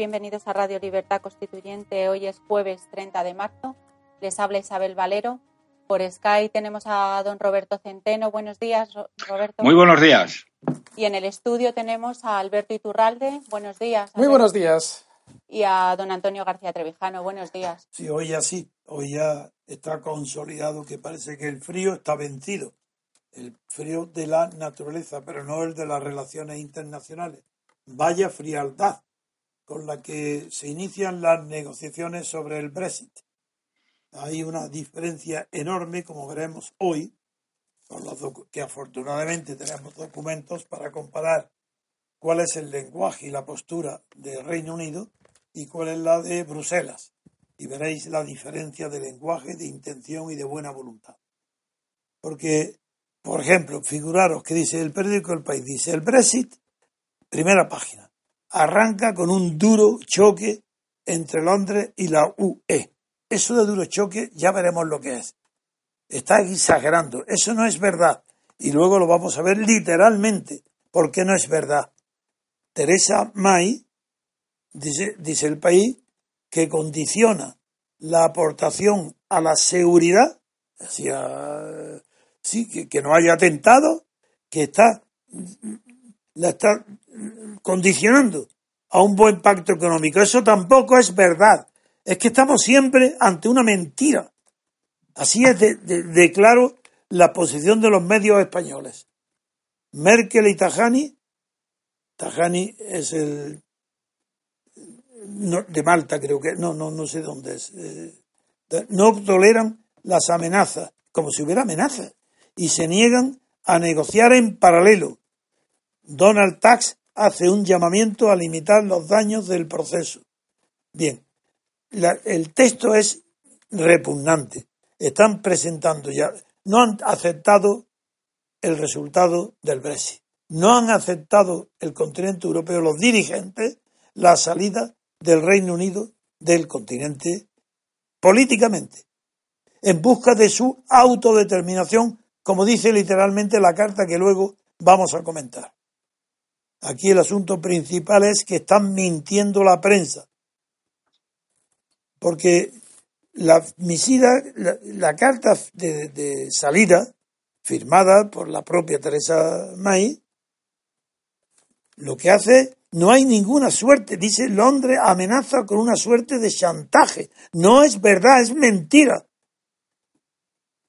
Bienvenidos a Radio Libertad Constituyente. Hoy es jueves 30 de marzo. Les habla Isabel Valero. Por Sky tenemos a don Roberto Centeno. Buenos días, Roberto. Muy buenos días. Y en el estudio tenemos a Alberto Iturralde. Buenos días. Muy buenos días. Y a don Antonio García Trevijano. Buenos días. Sí, hoy ya sí. Hoy ya está consolidado que parece que el frío está vencido. El frío de la naturaleza, pero no el de las relaciones internacionales. Vaya frialdad con la que se inician las negociaciones sobre el Brexit. Hay una diferencia enorme, como veremos hoy, que afortunadamente tenemos documentos para comparar cuál es el lenguaje y la postura del Reino Unido y cuál es la de Bruselas. Y veréis la diferencia de lenguaje, de intención y de buena voluntad. Porque, por ejemplo, figuraros que dice el periódico El País, dice el Brexit, primera página arranca con un duro choque entre Londres y la UE. Eso de duro choque ya veremos lo que es. Está exagerando. Eso no es verdad. Y luego lo vamos a ver literalmente. ¿Por qué no es verdad? Teresa May, dice, dice el país, que condiciona la aportación a la seguridad, hacia, sí, que, que no haya atentado, que está, la está condicionando a un buen pacto económico. Eso tampoco es verdad. Es que estamos siempre ante una mentira. Así es de, claro la posición de los medios españoles. Merkel y Tajani, Tajani es el de Malta creo que, no, no, no sé dónde es, eh, no toleran las amenazas, como si hubiera amenazas, y se niegan a negociar en paralelo. Donald Tusk hace un llamamiento a limitar los daños del proceso. Bien, el texto es repugnante. Están presentando ya, no han aceptado el resultado del Brexit. No han aceptado el continente europeo, los dirigentes, la salida del Reino Unido del continente políticamente, en busca de su autodeterminación, como dice literalmente la carta que luego vamos a comentar. Aquí el asunto principal es que están mintiendo la prensa. Porque la, la, carta de, salida, firmada por la propia Teresa May, lo que hace, no hay ninguna suerte. Dice Londres amenaza con una suerte de chantaje. No es verdad, es mentira.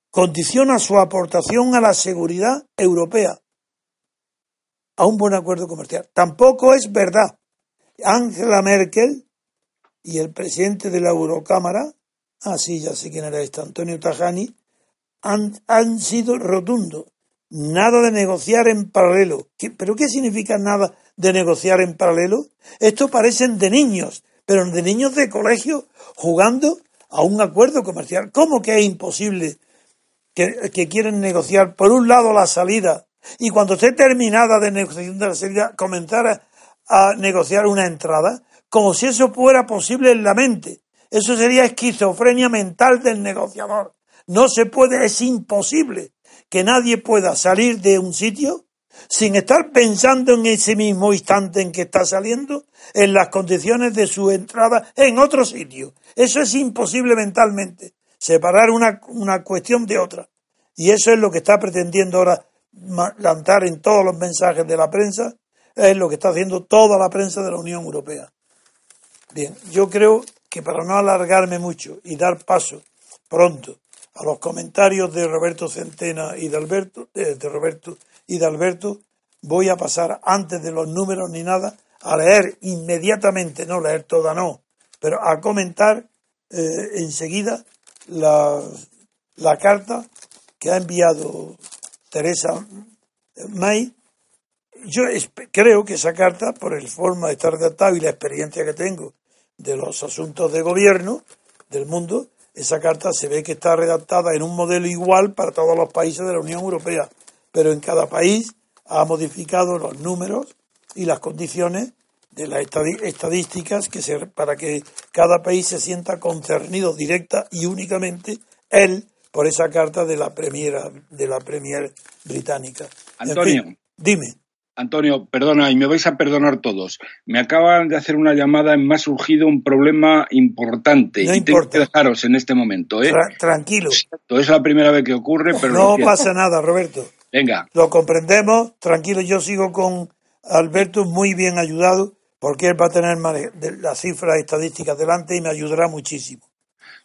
Condiciona su aportación a la seguridad europea a un buen acuerdo comercial. Tampoco es verdad. Angela Merkel y el presidente de la Eurocámara, así ah, ya sé quién era este, Antonio Tajani, han, han sido rotundos. Nada de negociar en paralelo. ¿Pero qué significa nada de negociar en paralelo? Esto parecen de niños, pero de niños de colegio jugando a un acuerdo comercial. ¿Cómo que es imposible que, que quieren negociar, por un lado, la salida y cuando esté terminada de negociación de la salida, comenzar a, a negociar una entrada? Como si eso fuera posible en la mente. Eso sería esquizofrenia mental del negociador. No se puede, es imposible que nadie pueda salir de un sitio sin estar pensando en ese mismo instante en que está saliendo, en las condiciones de su entrada en otro sitio. Eso es imposible mentalmente, separar una, una cuestión de otra. Y eso es lo que está pretendiendo ahora lanzar en todos los mensajes de la prensa, es lo que está haciendo toda la prensa de la Unión Europea. Bien, yo creo que para no alargarme mucho y dar paso pronto a los comentarios de Roberto Centena y de Alberto, de, Roberto y de Alberto, voy a pasar antes de los números ni nada a leer inmediatamente, no leer toda, no, pero a comentar eh, enseguida la carta que ha enviado Teresa May. Yo creo que esa carta, por el forma de estar redactada y la experiencia que tengo de los asuntos de gobierno del mundo, esa carta se ve que está redactada en un modelo igual para todos los países de la Unión Europea, pero en cada país ha modificado los números y las condiciones de las estadísticas para que cada país se sienta concernido directa y únicamente él por esa carta de la premier de la premier británica. Antonio, dime. Antonio, perdona, y me vais a perdonar todos. Me acaban de hacer una llamada y me ha surgido un problema importante. No y tengo que dejaros en este momento. ¿eh? Tra tranquilo. Es la primera vez que ocurre, pero. No pasa nada, Roberto. Venga. Lo comprendemos. Tranquilo, yo sigo con Alberto muy bien ayudado, porque él va a tener las cifras estadísticas delante y me ayudará muchísimo.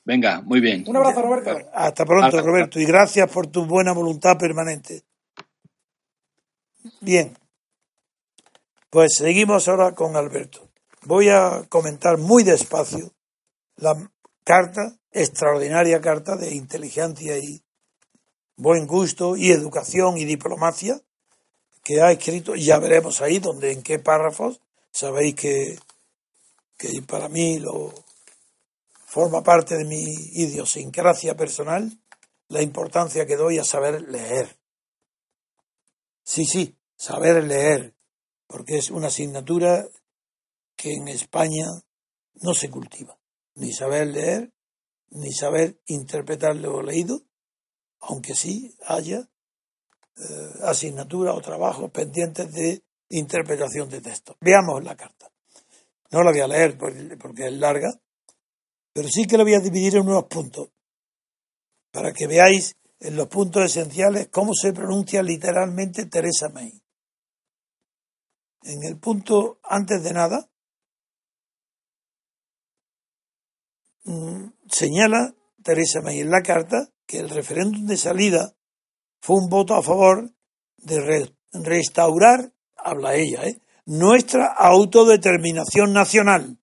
Venga, muy bien. Un abrazo, Roberto. Hasta pronto, Roberto, y gracias por tu buena voluntad permanente. Bien. Pues seguimos ahora con Alberto. Voy a comentar muy despacio la carta, extraordinaria carta de inteligencia y buen gusto y educación y diplomacia que ha escrito, y ya veremos ahí donde, en qué párrafos, sabéis que, que para mí lo forma parte de mi idiosincrasia personal la importancia que doy a saber leer. Sí, sí, saber leer, porque es una asignatura que en España no se cultiva, ni saber leer, ni saber interpretar lo leído, aunque sí haya eh, asignaturas o trabajos pendientes de interpretación de texto. Veamos la carta. No la voy a leer porque es larga, pero sí que la voy a dividir en unos puntos, para que veáis en los puntos esenciales cómo se pronuncia literalmente Teresa May. En el punto antes de nada, mm, señala Teresa May en la carta que el referéndum de salida fue un voto a favor de restaurar, habla ella, ¿eh? nuestra autodeterminación nacional.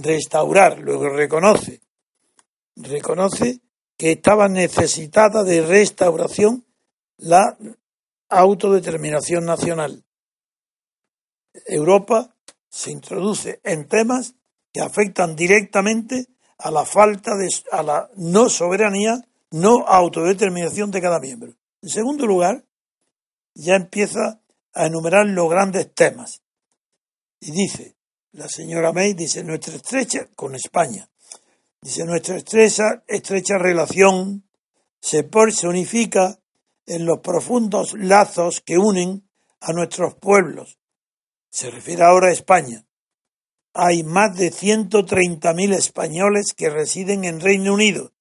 Restaurar, luego reconoce, reconoce que estaba necesitada de restauración la autodeterminación nacional. Europa se introduce en temas que afectan directamente a la falta de a la no soberanía, no autodeterminación de cada miembro. En segundo lugar, ya empieza a enumerar los grandes temas. Y dice, la señora May dice, nuestra estrecha con España, dice, nuestra estrecha, estrecha relación se personifica en los profundos lazos que unen a nuestros pueblos se refiere ahora a España. Hay más de 130.000 españoles que residen en Reino Unido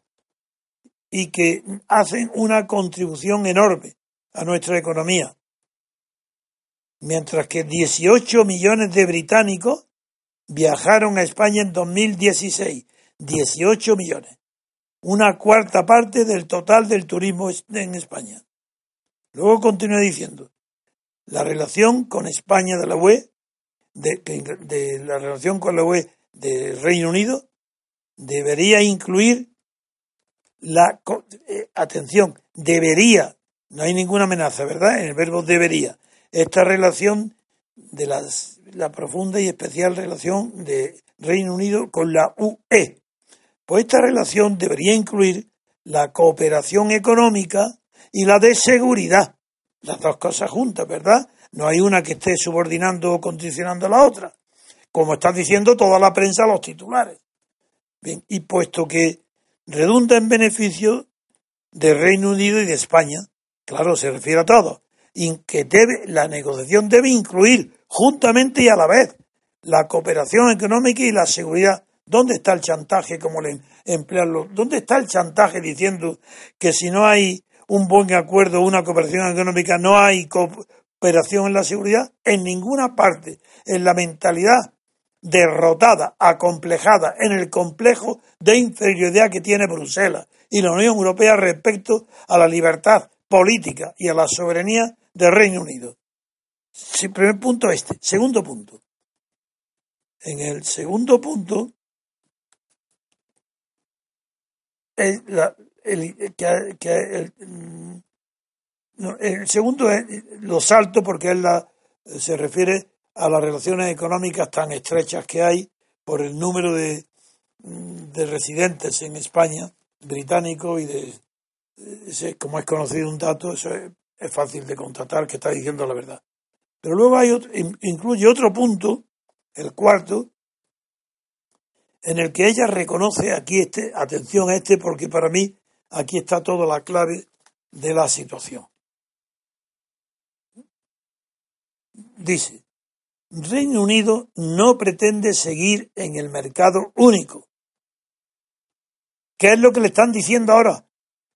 y que hacen una contribución enorme a nuestra economía. Mientras que 18 millones de británicos viajaron a España en 2016. 18 millones. Una cuarta parte del total del turismo en España. Luego continúa diciendo, la relación con España de la UE, de, la relación con la UE del Reino Unido, debería incluir la eh, atención, debería, no hay ninguna amenaza, ¿verdad? En el verbo debería. Esta relación de las, la profunda y especial relación de Reino Unido con la UE, Pues esta relación debería incluir la cooperación económica y la de seguridad. Las dos cosas juntas, ¿verdad? No hay una que esté subordinando o condicionando a la otra, como está diciendo toda la prensa los titulares. Bien, y puesto que redunda en beneficio de Reino Unido y de España, claro, se refiere a todo, y que debe, la negociación debe incluir juntamente y a la vez la cooperación económica y la seguridad. ¿Dónde está el chantaje como le emplearlo? ¿Dónde está el chantaje diciendo que si no hay un buen acuerdo, una cooperación económica, no hay cooperación en la seguridad? En ninguna parte. En la mentalidad derrotada, acomplejada, en el complejo de inferioridad que tiene Bruselas y la Unión Europea respecto a la libertad política y a la soberanía del Reino Unido. Primer punto este. Segundo punto. En el segundo punto, el, mm, el, segundo es, lo salto porque es la, se refiere a las relaciones económicas tan estrechas que hay por el número de, mm, de residentes en España, británicos y de, como es conocido un dato, eso es, fácil de constatar que está diciendo la verdad. Pero luego hay incluye otro punto, el cuarto, en el que ella reconoce aquí este, atención a este, porque para mí aquí está toda la clave de la situación. Dice, Reino Unido no pretende seguir en el mercado único. ¿Qué es lo que le están diciendo ahora?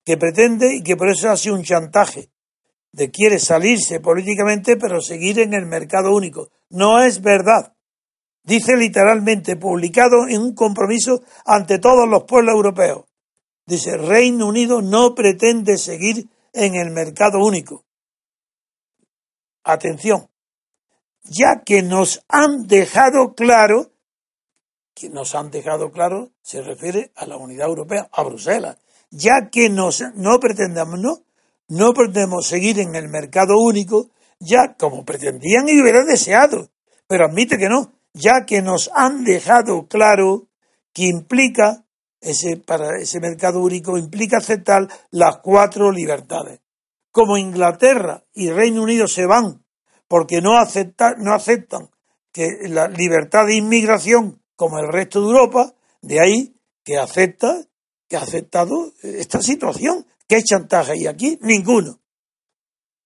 Que pretende y que por eso hace un chantaje de quiere salirse políticamente pero seguir en el mercado único. No es verdad. Dice literalmente, publicado en un compromiso ante todos los pueblos europeos. Dice, Reino Unido no pretende seguir en el mercado único. Atención, ya que nos han dejado claro, que nos han dejado claro, se refiere a la unidad europea, a Bruselas, ya que nos, no pretendamos, no, no pretendemos seguir en el mercado único, ya como pretendían y hubieran deseado, pero admite que no, ya que nos han dejado claro que implica ese, para ese mercado único implica aceptar las cuatro libertades. Como Inglaterra y Reino Unido se van porque no, no aceptan que la libertad de inmigración como el resto de Europa, de ahí que acepta, que ha aceptado esta situación. ¿Qué chantaje hay aquí? Ninguno.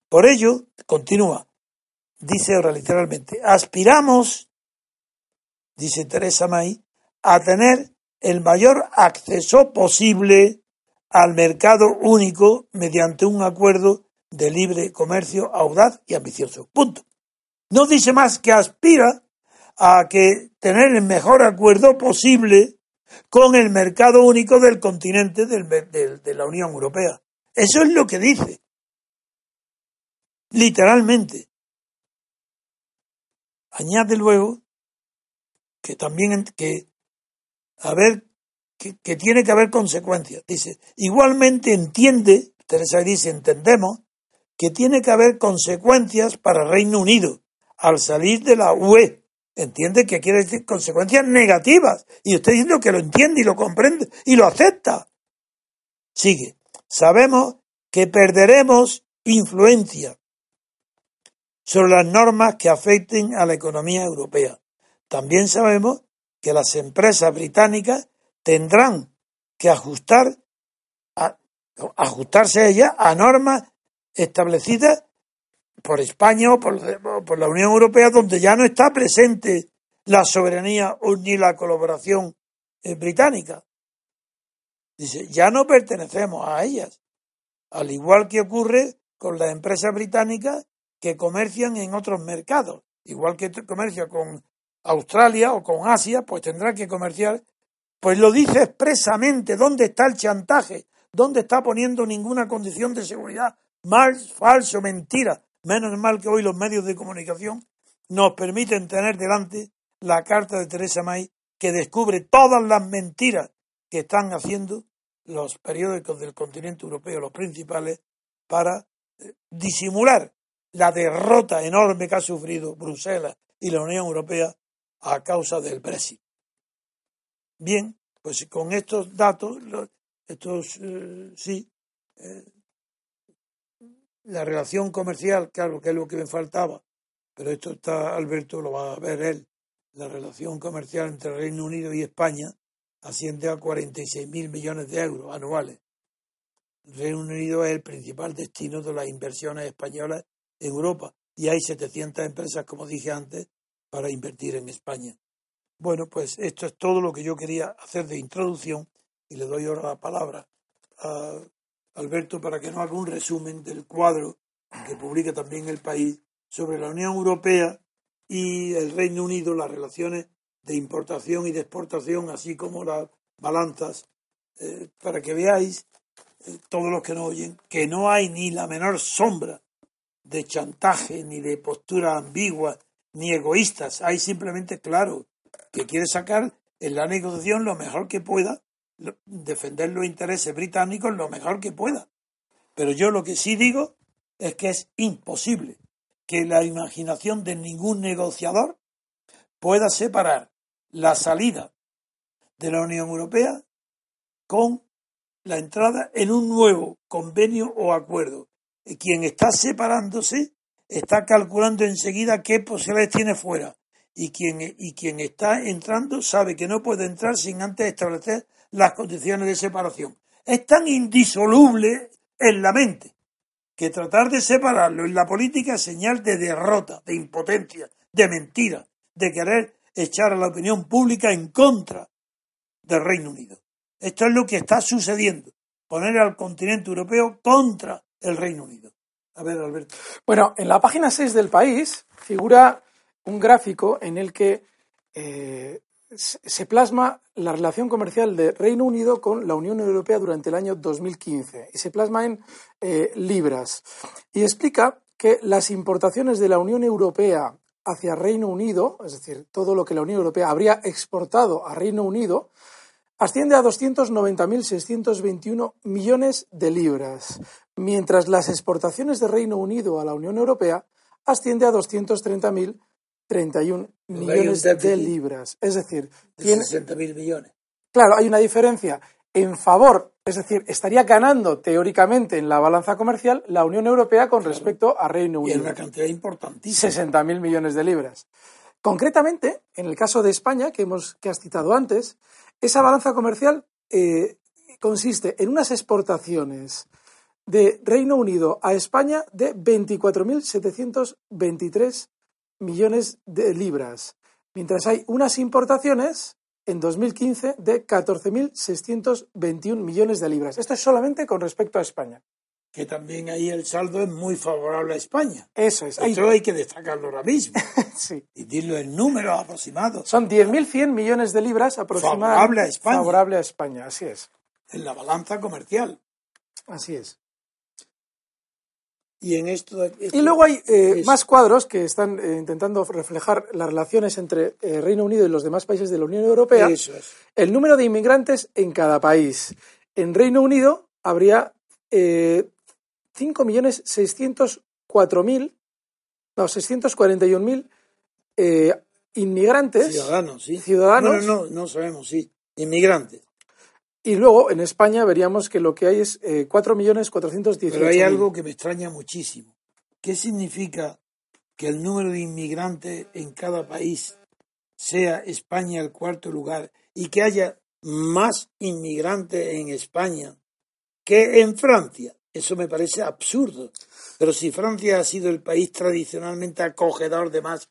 Por ello, continúa, dice ahora literalmente, aspiramos, dice Teresa May, a tener el mayor acceso posible al mercado único mediante un acuerdo de libre comercio audaz y ambicioso. Punto. No dice más que aspira a que tener el mejor acuerdo posible con el mercado único del continente de la Unión Europea. Eso es lo que dice. Literalmente. Añade luego que también que a ver que, que tiene que haber consecuencias. Dice, igualmente entiende, Teresa dice, entendemos que tiene que haber consecuencias para Reino Unido al salir de la UE. Entiende que quiere decir consecuencias negativas. Y usted diciendo que lo entiende y lo comprende y lo acepta. Sigue. Sabemos que perderemos influencia sobre las normas que afecten a la economía europea. También sabemos que las empresas británicas tendrán que ajustar ajustarse a ellas a normas establecidas por España o por, la Unión Europea, donde ya no está presente la soberanía ni la colaboración eh, británica. Dice, ya no pertenecemos a ellas, al igual que ocurre con las empresas británicas que comercian en otros mercados, igual que comercia con Australia o con Asia, pues tendrá que comerciar. Pues lo dice expresamente, ¿dónde está el chantaje? ¿Dónde está poniendo ninguna condición de seguridad mal, falso, mentira. Menos mal que hoy los medios de comunicación nos permiten tener delante la carta de Teresa May que descubre todas las mentiras que están haciendo los periódicos del continente europeo, los principales, para eh, disimular la derrota enorme que ha sufrido Bruselas y la Unión Europea a causa del Brexit. Bien, Pues con estos datos, estos eh, sí, eh, la relación comercial, claro, que es lo que me faltaba, pero esto está, Alberto lo va a ver él, la relación comercial entre Reino Unido y España asciende a 46 mil millones de euros anuales. Reino Unido es el principal destino de las inversiones españolas en Europa y hay 700 empresas, como dije antes, para invertir en España. Bueno, pues esto es todo lo que yo quería hacer de introducción y le doy ahora la palabra a Alberto para que nos haga un resumen del cuadro que publica también el país sobre la Unión Europea y el Reino Unido, las relaciones de importación y de exportación, así como las balanzas, eh, para que veáis, eh, todos los que nos oyen, que no hay ni la menor sombra de chantaje, ni de posturas ambiguas, ni egoístas. Hay simplemente, claro, que quiere sacar en la negociación lo mejor que pueda, defender los intereses británicos lo mejor que pueda. Pero yo lo que sí digo es que es imposible que la imaginación de ningún negociador pueda separar la salida de la Unión Europea con la entrada en un nuevo convenio o acuerdo. Y quien está separándose está calculando enseguida qué posibilidades tiene fuera. Y quien, y quien está entrando sabe que no puede entrar sin antes establecer las condiciones de separación. Es tan indisoluble en la mente que tratar de separarlo en la política es señal de derrota, de impotencia, de mentira, de querer echar a la opinión pública en contra del Reino Unido. Esto es lo que está sucediendo, poner al continente europeo contra el Reino Unido. A ver, Alberto. Bueno, en la página 6 del país figura un gráfico en el que eh, se plasma la relación comercial de Reino Unido con la Unión Europea durante el año 2015 y se plasma en eh, libras y explica que las importaciones de la Unión Europea hacia Reino Unido, es decir, todo lo que la Unión Europea habría exportado a Reino Unido, asciende a 290.621 millones de libras, mientras las exportaciones de Reino Unido a la Unión Europea asciende a 230.000 31 millones de libras. Es decir, tiene 60.000 millones. Claro, hay una diferencia en favor, es decir, estaría ganando teóricamente en la balanza comercial la Unión Europea con respecto a Reino Unido. Y en una cantidad importantísima. 60.000 millones de libras. Concretamente, en el caso de España, que, hemos, que has citado antes, esa balanza comercial eh, consiste en unas exportaciones de Reino Unido a España de 24.723 millones de libras, mientras hay unas importaciones en 2015 de 14.621 millones de libras. Esto es solamente con respecto a España. Que también ahí el saldo es muy favorable a España. Eso es. Esto hay que destacarlo ahora mismo. sí. Y dirlo en números aproximados. Son 10.100 millones de libras aproximadamente. Favorable a España. Favorable a España, así es. En la balanza comercial. Así es. Y, en esto, y luego hay eh, más cuadros que están eh, intentando reflejar las relaciones entre el eh, Reino Unido y los demás países de la Unión Europea. Eso es. El número de inmigrantes en cada país. En Reino Unido habría 5.604.000, no, 641.000 inmigrantes. Ciudadanos, sí. Ciudadanos. No, no, no sabemos, sí. Inmigrantes. Y luego en España veríamos que lo que hay es eh, 4.418.000. Pero hay algo que me extraña muchísimo. ¿Qué significa que el número de inmigrantes en cada país sea España el cuarto lugar y que haya más inmigrantes en España que en Francia? Eso me parece absurdo. Pero si Francia ha sido el país tradicionalmente acogedor de más...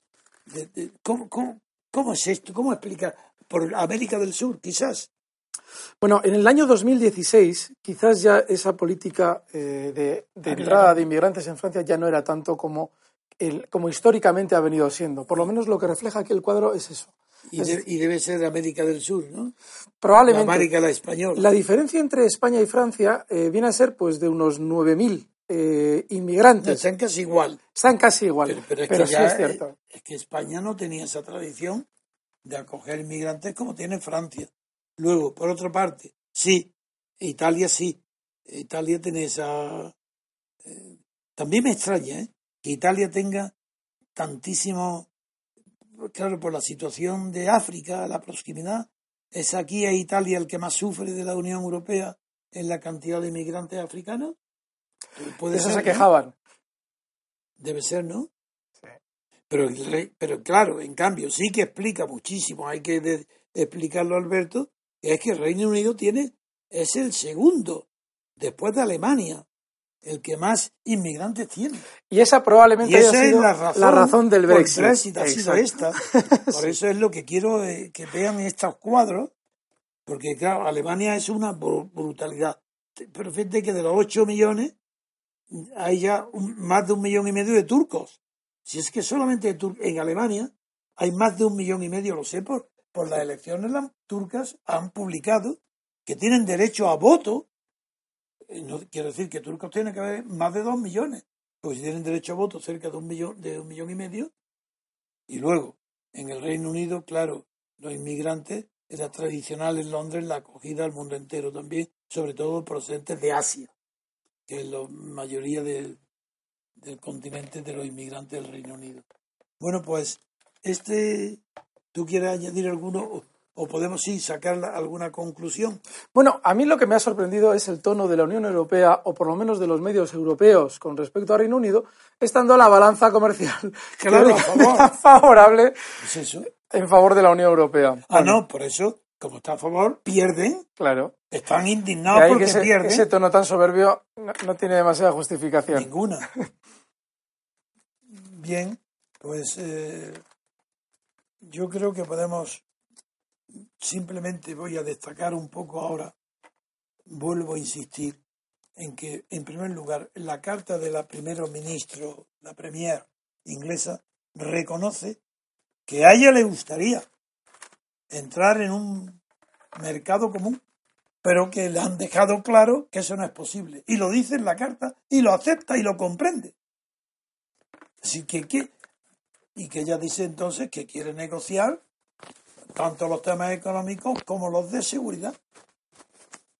¿cómo, cómo, cómo es esto? ¿Cómo explicar? Por América del Sur, quizás. Bueno, en el año 2016 quizás ya esa política eh, de, de entrada de inmigrantes en Francia ya no era tanto como, el, como históricamente ha venido siendo. Por lo menos lo que refleja aquí el cuadro es eso. Y, de, y debe ser de América del Sur, ¿no? Probablemente. La América la española. La diferencia entre España y Francia eh, viene a ser pues de unos 9.000 eh, inmigrantes. No, están casi igual. Están casi igual. Pero, pero, es, pero que sí es cierto. Es que España no tenía esa tradición de acoger inmigrantes como tiene Francia. Luego, por otra parte, sí, Italia sí. Italia tiene esa. Eh, también me extraña ¿eh? que Italia tenga tantísimo. Claro, por la situación de África, la proximidad, ¿Es aquí a Italia el que más sufre de la Unión Europea en la cantidad de inmigrantes africanos? Puede Eso se quejaban. Debe ser, ¿no? Pero, pero claro, en cambio, sí que explica muchísimo, hay que explicarlo, Alberto, es que el Reino Unido tiene, es el segundo, después de Alemania, el que más inmigrantes tiene. Y esa probablemente esa es la razón, del Brexit. Brexit ha sido esta. Por eso es lo que quiero eh, que vean estos cuadros, porque claro, Alemania es una brutalidad. Pero fíjate que de los 8 millones hay ya más de un millón y medio de turcos. Si es que solamente en Alemania hay más de un millón y medio, lo sé por, por las elecciones turcas han publicado que tienen derecho a voto no quiero decir que turcos tienen que haber más de dos millones, porque si tienen derecho a voto cerca de un millón, de un millón y medio, y luego en el Reino Unido, claro, los inmigrantes era tradicional en Londres la acogida al mundo entero también, sobre todo procedentes de Asia, que es la mayoría del, del continente de los inmigrantes del Reino Unido. Bueno, pues este, ¿tú quieres añadir alguno? o podemos sí sacar alguna conclusión. Bueno, a mí lo que me ha sorprendido es el tono de la Unión Europea, o por lo menos de los medios europeos con respecto a Reino Unido, estando la balanza comercial claro, favorable en favor de la Unión Europea. Ah, no, por eso, como está a favor, pierden. Claro. Están indignados porque ese, pierden. Ese tono tan soberbio no, tiene demasiada justificación. Ninguna. Bien, pues eh, yo creo que podemos simplemente voy a destacar un poco ahora, vuelvo a insistir en que, en primer lugar, la carta de la primer ministro, la premier inglesa, reconoce que a ella le gustaría entrar en un mercado común, pero que le han dejado claro que eso no es posible. Y lo dice en la carta y lo acepta y lo comprende. Así que, ¿qué? Y que ella dice entonces que quiere negociar tanto los temas económicos como los de seguridad.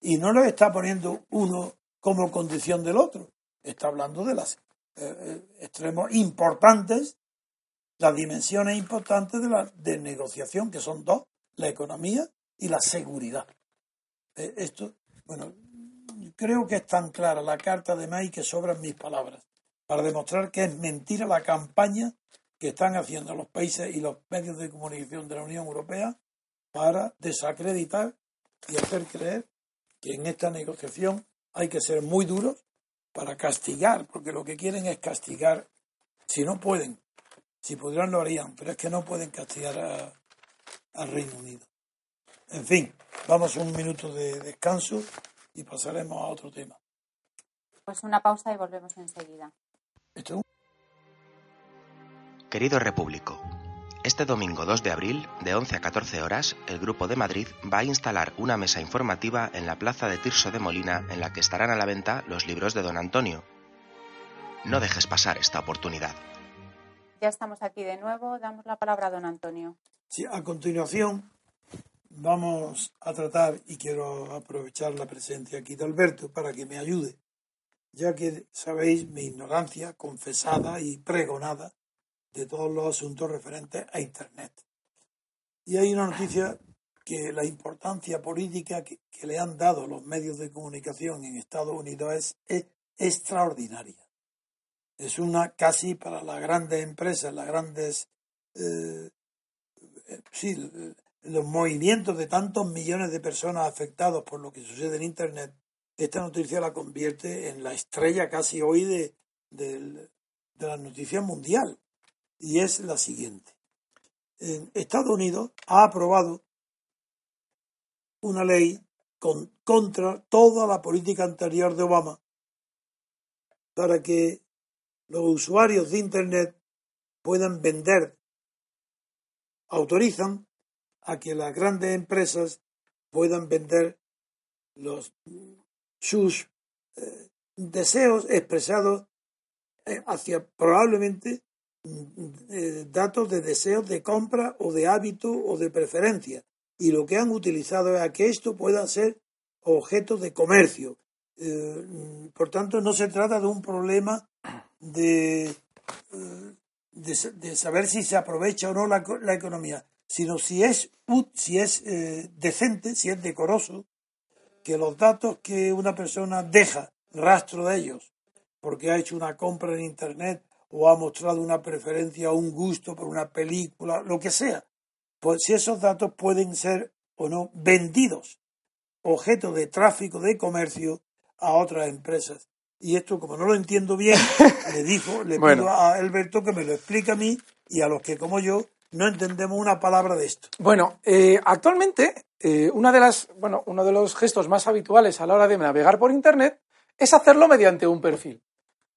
Y no los está poniendo uno como condición del otro. Está hablando de los eh, eh, extremos importantes, las dimensiones importantes de la de negociación, que son dos, la economía y la seguridad. Eh, esto, bueno, creo que es tan clara la carta de May que sobran mis palabras para demostrar que es mentira la campaña que están haciendo los países y los medios de comunicación de la Unión Europea para desacreditar y hacer creer que en esta negociación hay que ser muy duros para castigar, porque lo que quieren es castigar, si no pueden, si pudieran lo harían, pero es que no pueden castigar al Reino Unido. En fin, vamos a un minuto de descanso y pasaremos a otro tema. Pues una pausa y volvemos enseguida. Querido Repúblico, este domingo 2 de abril, de 11 a 14 horas, el Grupo de Madrid va a instalar una mesa informativa en la plaza de Tirso de Molina en la que estarán a la venta los libros de don Antonio. No dejes pasar esta oportunidad. Ya estamos aquí de nuevo. Damos la palabra a don Antonio. Sí, a continuación vamos a tratar, y quiero aprovechar la presencia aquí de Alberto para que me ayude, ya que sabéis mi ignorancia confesada y pregonada de todos los asuntos referentes a Internet. Y hay una noticia que la importancia política que, le han dado los medios de comunicación en Estados Unidos es, extraordinaria. Es una casi para las grandes empresas, las grandes... Eh, sí, los movimientos de tantos millones de personas afectados por lo que sucede en Internet, esta noticia la convierte en la estrella casi hoy de, de la noticia mundial y es la siguiente. En Estados Unidos ha aprobado una ley contra toda la política anterior de Obama para que los usuarios de Internet puedan vender, autorizan a que las grandes empresas puedan vender los, sus eh, deseos expresados eh, hacia probablemente datos de deseos de compra o de hábito o de preferencia. Y lo que han utilizado es a que esto pueda ser objeto de comercio. Eh, por tanto, no se trata de un problema de, eh, de, saber si se aprovecha o no la, economía. sino si es, si es eh, decente, si es decoroso, que los datos que una persona deja rastro de ellos, porque ha hecho una compra en Internet o ha mostrado una preferencia o un gusto por una película, lo que sea, pues si esos datos pueden ser o no vendidos, objeto de tráfico de comercio a otras empresas. Y esto, como no lo entiendo bien, le dijo, le pido a Alberto que me lo explique a mí y a los que, como yo, no entendemos una palabra de esto. Bueno, eh, actualmente eh, una de las, bueno, uno de los gestos más habituales a la hora de navegar por Internet es hacerlo mediante un perfil.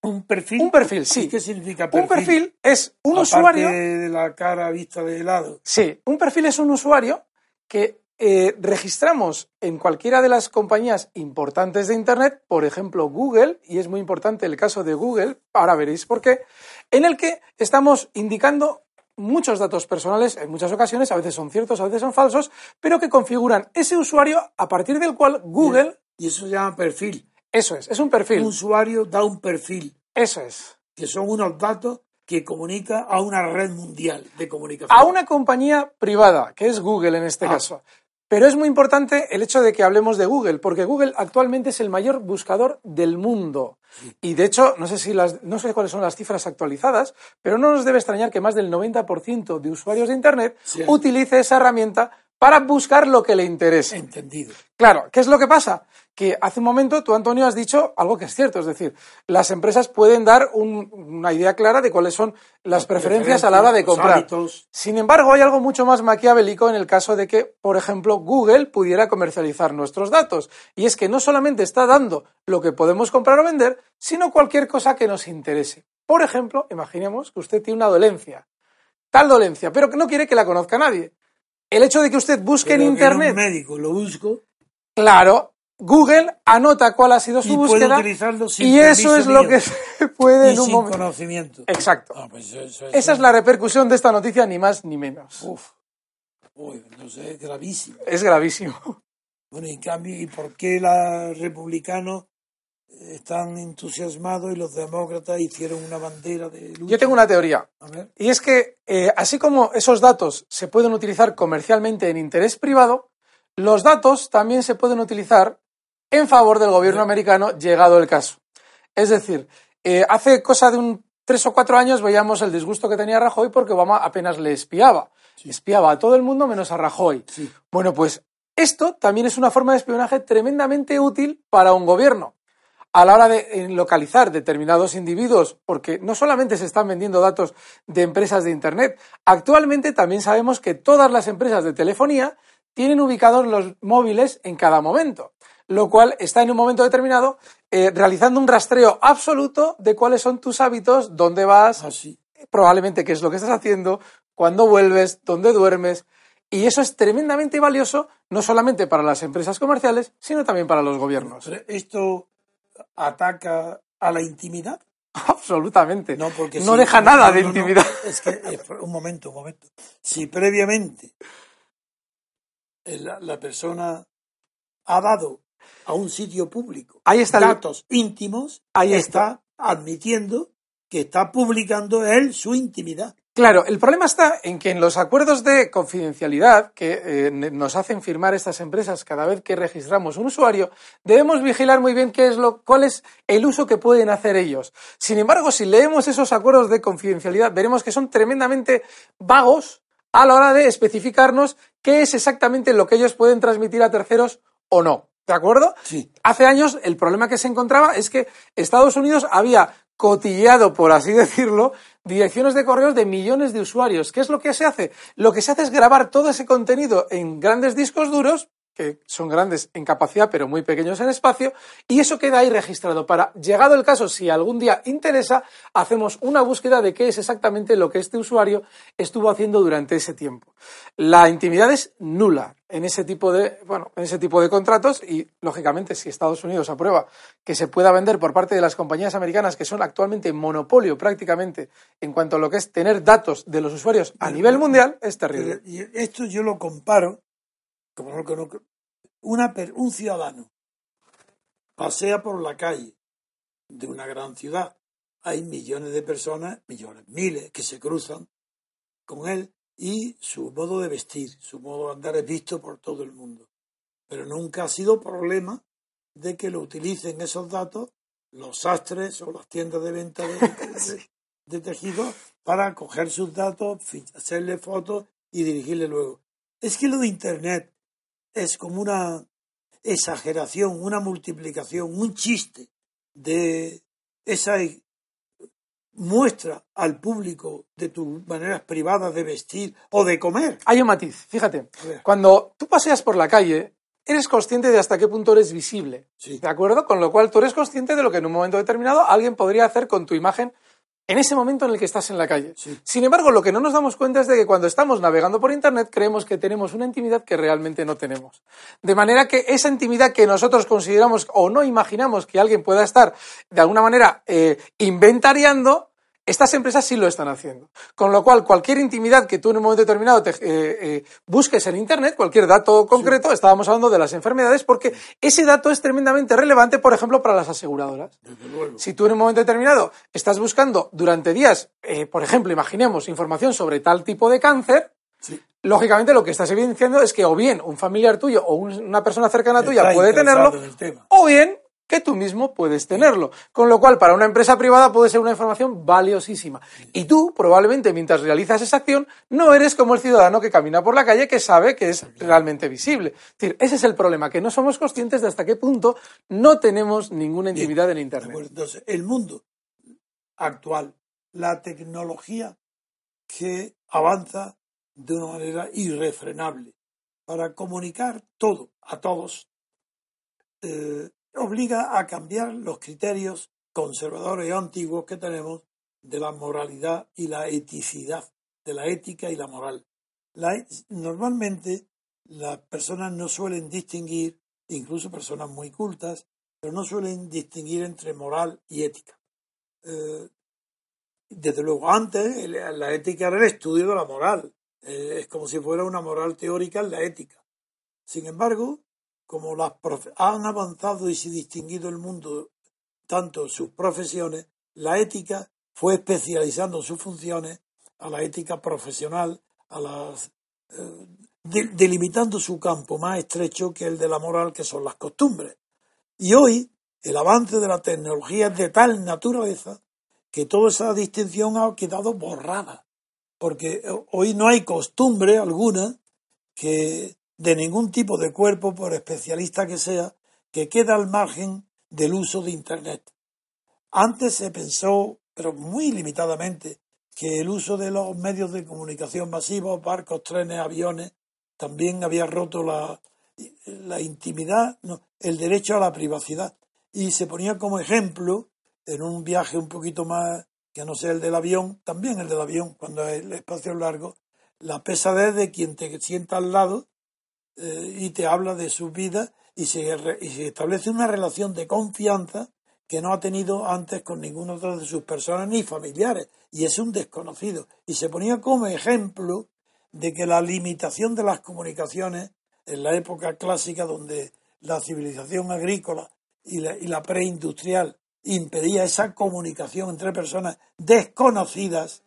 ¿Un perfil? Un perfil, sí. ¿Qué significa perfil? Un perfil es un usuario. de la cara vista de lado. Sí, un perfil es un usuario que eh, registramos en cualquiera de las compañías importantes de Internet, por ejemplo Google, y es muy importante el caso de Google, ahora veréis por qué, en el que estamos indicando muchos datos personales, en muchas ocasiones, a veces son ciertos, a veces son falsos, pero que configuran ese usuario a partir del cual Google... Y eso se llama perfil. Eso es, es un perfil. Un usuario da un perfil. Eso es. Que son unos datos que comunica a una red mundial de comunicación. A una compañía privada, que es Google en este ah. caso. Pero es muy importante el hecho de que hablemos de Google, porque Google actualmente es el mayor buscador del mundo. Y de hecho, no sé, si las, no sé cuáles son las cifras actualizadas, pero no nos debe extrañar que más del 90% de usuarios de Internet utilice esa herramienta para buscar lo que le interese. Entendido. Claro, ¿qué es lo que pasa? Que hace un momento tú, Antonio, has dicho algo que es cierto, es decir, las empresas pueden dar una idea clara de cuáles son las, preferencias, a la hora de comprar. Sin embargo, hay algo mucho más maquiavélico en el caso de que, por ejemplo, Google pudiera comercializar nuestros datos. Y es que no solamente está dando lo que podemos comprar o vender, sino cualquier cosa que nos interese. Por ejemplo, imaginemos que usted tiene una dolencia, tal dolencia, pero que no quiere que la conozca nadie. El hecho de que usted busque en Internet. un médico lo busco. Claro, Google anota cuál ha sido su búsqueda y eso es lo que se puede en un sin conocimiento. Exacto. Ah, pues Esa es la repercusión de esta noticia, ni más ni menos. Uf. Uy, no sé, es gravísimo. Es gravísimo. Bueno, en cambio, ¿y por qué los republicanos están entusiasmados y los demócratas hicieron una bandera de lucha? Yo tengo una teoría. Y es que, eh, así como esos datos se pueden utilizar comercialmente en interés privado, los datos también se pueden utilizar en favor del gobierno americano, llegado el caso. Es decir, eh, hace cosa de un tres o cuatro años veíamos el disgusto que tenía Rajoy porque Obama apenas le espiaba. Espiaba a todo el mundo menos a Rajoy. Bueno, pues esto también es una forma de espionaje tremendamente útil para un gobierno. A la hora de localizar determinados individuos, porque no solamente se están vendiendo datos de empresas de Internet, actualmente también sabemos que todas las empresas de telefonía tienen ubicados los móviles en cada momento lo cual está en un momento determinado eh, realizando un rastreo absoluto de cuáles son tus hábitos, dónde vas, probablemente qué es lo que estás haciendo, cuándo vuelves, dónde duermes. Y eso es tremendamente valioso, no solamente para las empresas comerciales, sino también para los gobiernos. ¿Esto ataca a la intimidad? Absolutamente. No, porque no deja nada de intimidad. es que, eh, un momento, un momento. Si previamente la persona ha dado a un sitio público ahí está datos íntimos, ahí está. admitiendo que está publicando él su intimidad. Claro, el problema está en que en los acuerdos de confidencialidad que eh, nos hacen firmar estas empresas cada vez que registramos un usuario, debemos vigilar muy bien qué es lo, cuál es el uso que pueden hacer ellos. Sin embargo, si leemos esos acuerdos de confidencialidad, veremos que son tremendamente vagos a la hora de especificarnos qué es exactamente lo que ellos pueden transmitir a terceros o no. ¿De acuerdo? Sí. Hace años el problema que se encontraba es que Estados Unidos había cotillado, por así decirlo, direcciones de correos de millones de usuarios. ¿Qué es lo que se hace? Lo que se hace es grabar todo ese contenido en grandes discos duros que son grandes en capacidad pero muy pequeños en espacio, y eso queda ahí registrado para, llegado el caso, si algún día interesa, hacemos una búsqueda de qué es exactamente lo que este usuario estuvo haciendo durante ese tiempo. La intimidad es nula en ese tipo de, bueno, en ese tipo de contratos y, lógicamente, si Estados Unidos aprueba que se pueda vender por parte de las compañías americanas que son actualmente monopolio prácticamente en cuanto a lo que es tener datos de los usuarios a nivel mundial, es terrible. Esto yo lo comparo como una, un ciudadano pasea por la calle de una gran ciudad, hay millones de personas, millones, miles, que se cruzan con él y su modo de vestir, su modo de andar es visto por todo el mundo. Pero nunca ha sido problema de que lo utilicen esos datos los sastres o las tiendas de venta de, tejidos para coger sus datos, hacerle fotos y dirigirle luego. Es que lo de Internet es como una exageración, una multiplicación, un chiste de esa muestra al público de tus maneras privadas de vestir o de comer. Hay un matiz, fíjate. Cuando tú paseas por la calle, eres consciente de hasta qué punto eres visible. ¿De acuerdo? Con lo cual tú eres consciente de lo que en un momento determinado alguien podría hacer con tu imagen en ese momento en el que estás en la calle. Sin embargo, lo que no nos damos cuenta es de que cuando estamos navegando por Internet creemos que tenemos una intimidad que realmente no tenemos. De manera que esa intimidad que nosotros consideramos o no imaginamos que alguien pueda estar de alguna manera eh, inventariando, estas empresas sí lo están haciendo. Con lo cual, cualquier intimidad que tú en un momento determinado te, eh, eh, busques en Internet, cualquier dato concreto, estábamos hablando de las enfermedades, porque ese dato es tremendamente relevante, por ejemplo, para las aseguradoras. Si tú en un momento determinado estás buscando durante días, eh, por ejemplo, imaginemos información sobre tal tipo de cáncer, Lógicamente lo que estás evidenciando es que o bien un familiar tuyo o una persona cercana tuya puede tenerlo, o bien que tú mismo puedes tenerlo. Con lo cual, para una empresa privada puede ser una información valiosísima. Y tú, probablemente, mientras realizas esa acción, no eres como el ciudadano que camina por la calle que sabe que es realmente visible. Es decir, ese es el problema, que no somos conscientes de hasta qué punto no tenemos ninguna intimidad en Internet. Entonces, el mundo actual, la tecnología que avanza de una manera irrefrenable para comunicar todo a todos, eh, obliga a cambiar los criterios conservadores y antiguos que tenemos de la moralidad y la eticidad, de la ética y la moral. normalmente las personas no suelen distinguir, incluso personas muy cultas, pero no suelen distinguir entre moral y ética. Eh, desde luego, antes la ética era el estudio de la moral. Eh, es como si fuera una moral teórica en la ética. Sin embargo, como las han avanzado y se distinguido el mundo tanto sus profesiones, la ética fue especializando sus funciones a la ética profesional, a las eh, delimitando su campo más estrecho que el de la moral, que son las costumbres. Y hoy el avance de la tecnología es de tal naturaleza que toda esa distinción ha quedado borrada, porque hoy no hay costumbre alguna que de ningún tipo de cuerpo, por especialista que sea, que queda al margen del uso de Internet. Antes se pensó, pero muy limitadamente, que el uso de los medios de comunicación masivos, barcos, trenes, aviones, también había roto la, la intimidad, el derecho a la privacidad. Y se ponía como ejemplo, en un viaje un poquito más que no sea el del avión, también el del avión, cuando el espacio es largo, la pesadez de quien te sienta al lado eh, y te habla de su vida y se, establece una relación de confianza que no ha tenido antes con ninguna otra de sus personas ni familiares y es un desconocido. Y se ponía como ejemplo de que la limitación de las comunicaciones en la época clásica donde la civilización agrícola y la, y la preindustrial impedía esa comunicación entre personas desconocidas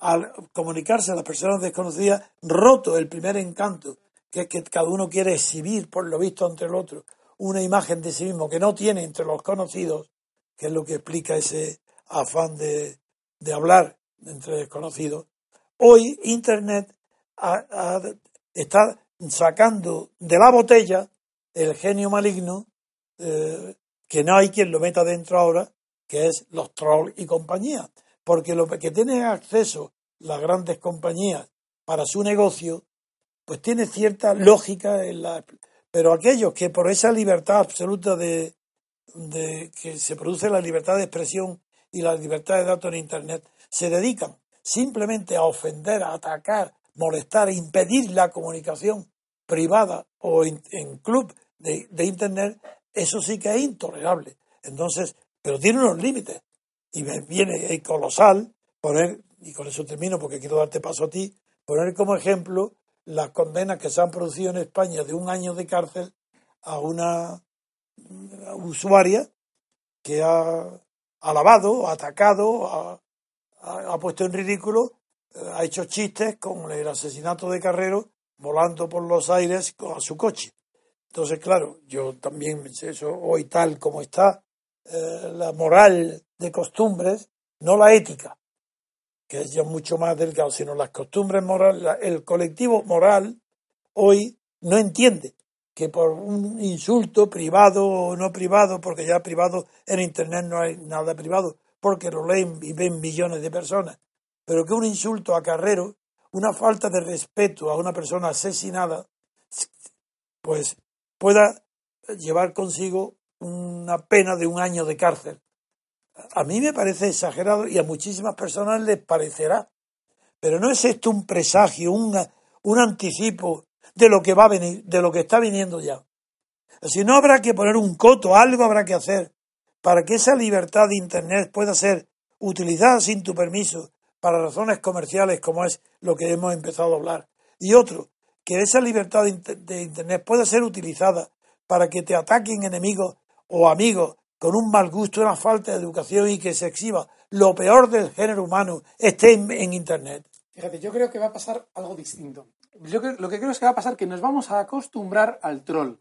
al comunicarse a las personas desconocidas roto el primer encanto que es que cada uno quiere exhibir, por lo visto, ante el otro, una imagen de sí mismo que no tiene entre los conocidos, que es lo que explica ese afán de, hablar entre desconocidos. Hoy Internet está sacando de la botella el genio maligno, eh, que no hay quien lo meta dentro ahora, que es los trolls y compañía. Porque lo que tienen acceso las grandes compañías para su negocio pues tiene cierta lógica en la, pero aquellos que por esa libertad absoluta de, que se produce la libertad de expresión y la libertad de datos en internet se dedican simplemente a ofender, a atacar, molestar, impedir la comunicación privada o en, club de, de, internet, eso sí que es intolerable. Entonces, pero tiene unos límites. Y me viene colosal poner, y con eso termino porque quiero darte paso a ti, poner como ejemplo las condenas que se han producido en España de un año de cárcel a una usuaria que ha alabado, atacado, ha, puesto en ridículo ha hecho chistes con el asesinato de Carrero volando por los aires a su coche. Entonces, claro, yo también, eso hoy tal como está, eh, la moral de costumbres, no la ética, que es ya mucho más delgado, sino las costumbres morales, el colectivo moral hoy no entiende que por un insulto privado o no privado, porque ya privado en Internet no hay nada privado, porque lo leen y ven millones de personas, pero que un insulto a Carrero, una falta de respeto a una persona asesinada, pues pueda llevar consigo una pena de un año de cárcel. A mí me parece exagerado y a muchísimas personas les parecerá. Pero no es esto un presagio, un, un anticipo de lo que va a venir, de lo que está viniendo ya. Si no habrá que poner un coto, algo habrá que hacer para que esa libertad de Internet pueda ser utilizada sin tu permiso para razones comerciales, como es lo que hemos empezado a hablar. Y otro, que esa libertad de Internet pueda ser utilizada para que te ataquen enemigos o amigos con un mal gusto, una falta de educación y que se exhiba lo peor del género humano esté en, Internet. Fíjate, yo creo que va a pasar algo distinto. Yo lo que creo es que va a pasar que nos vamos a acostumbrar al troll.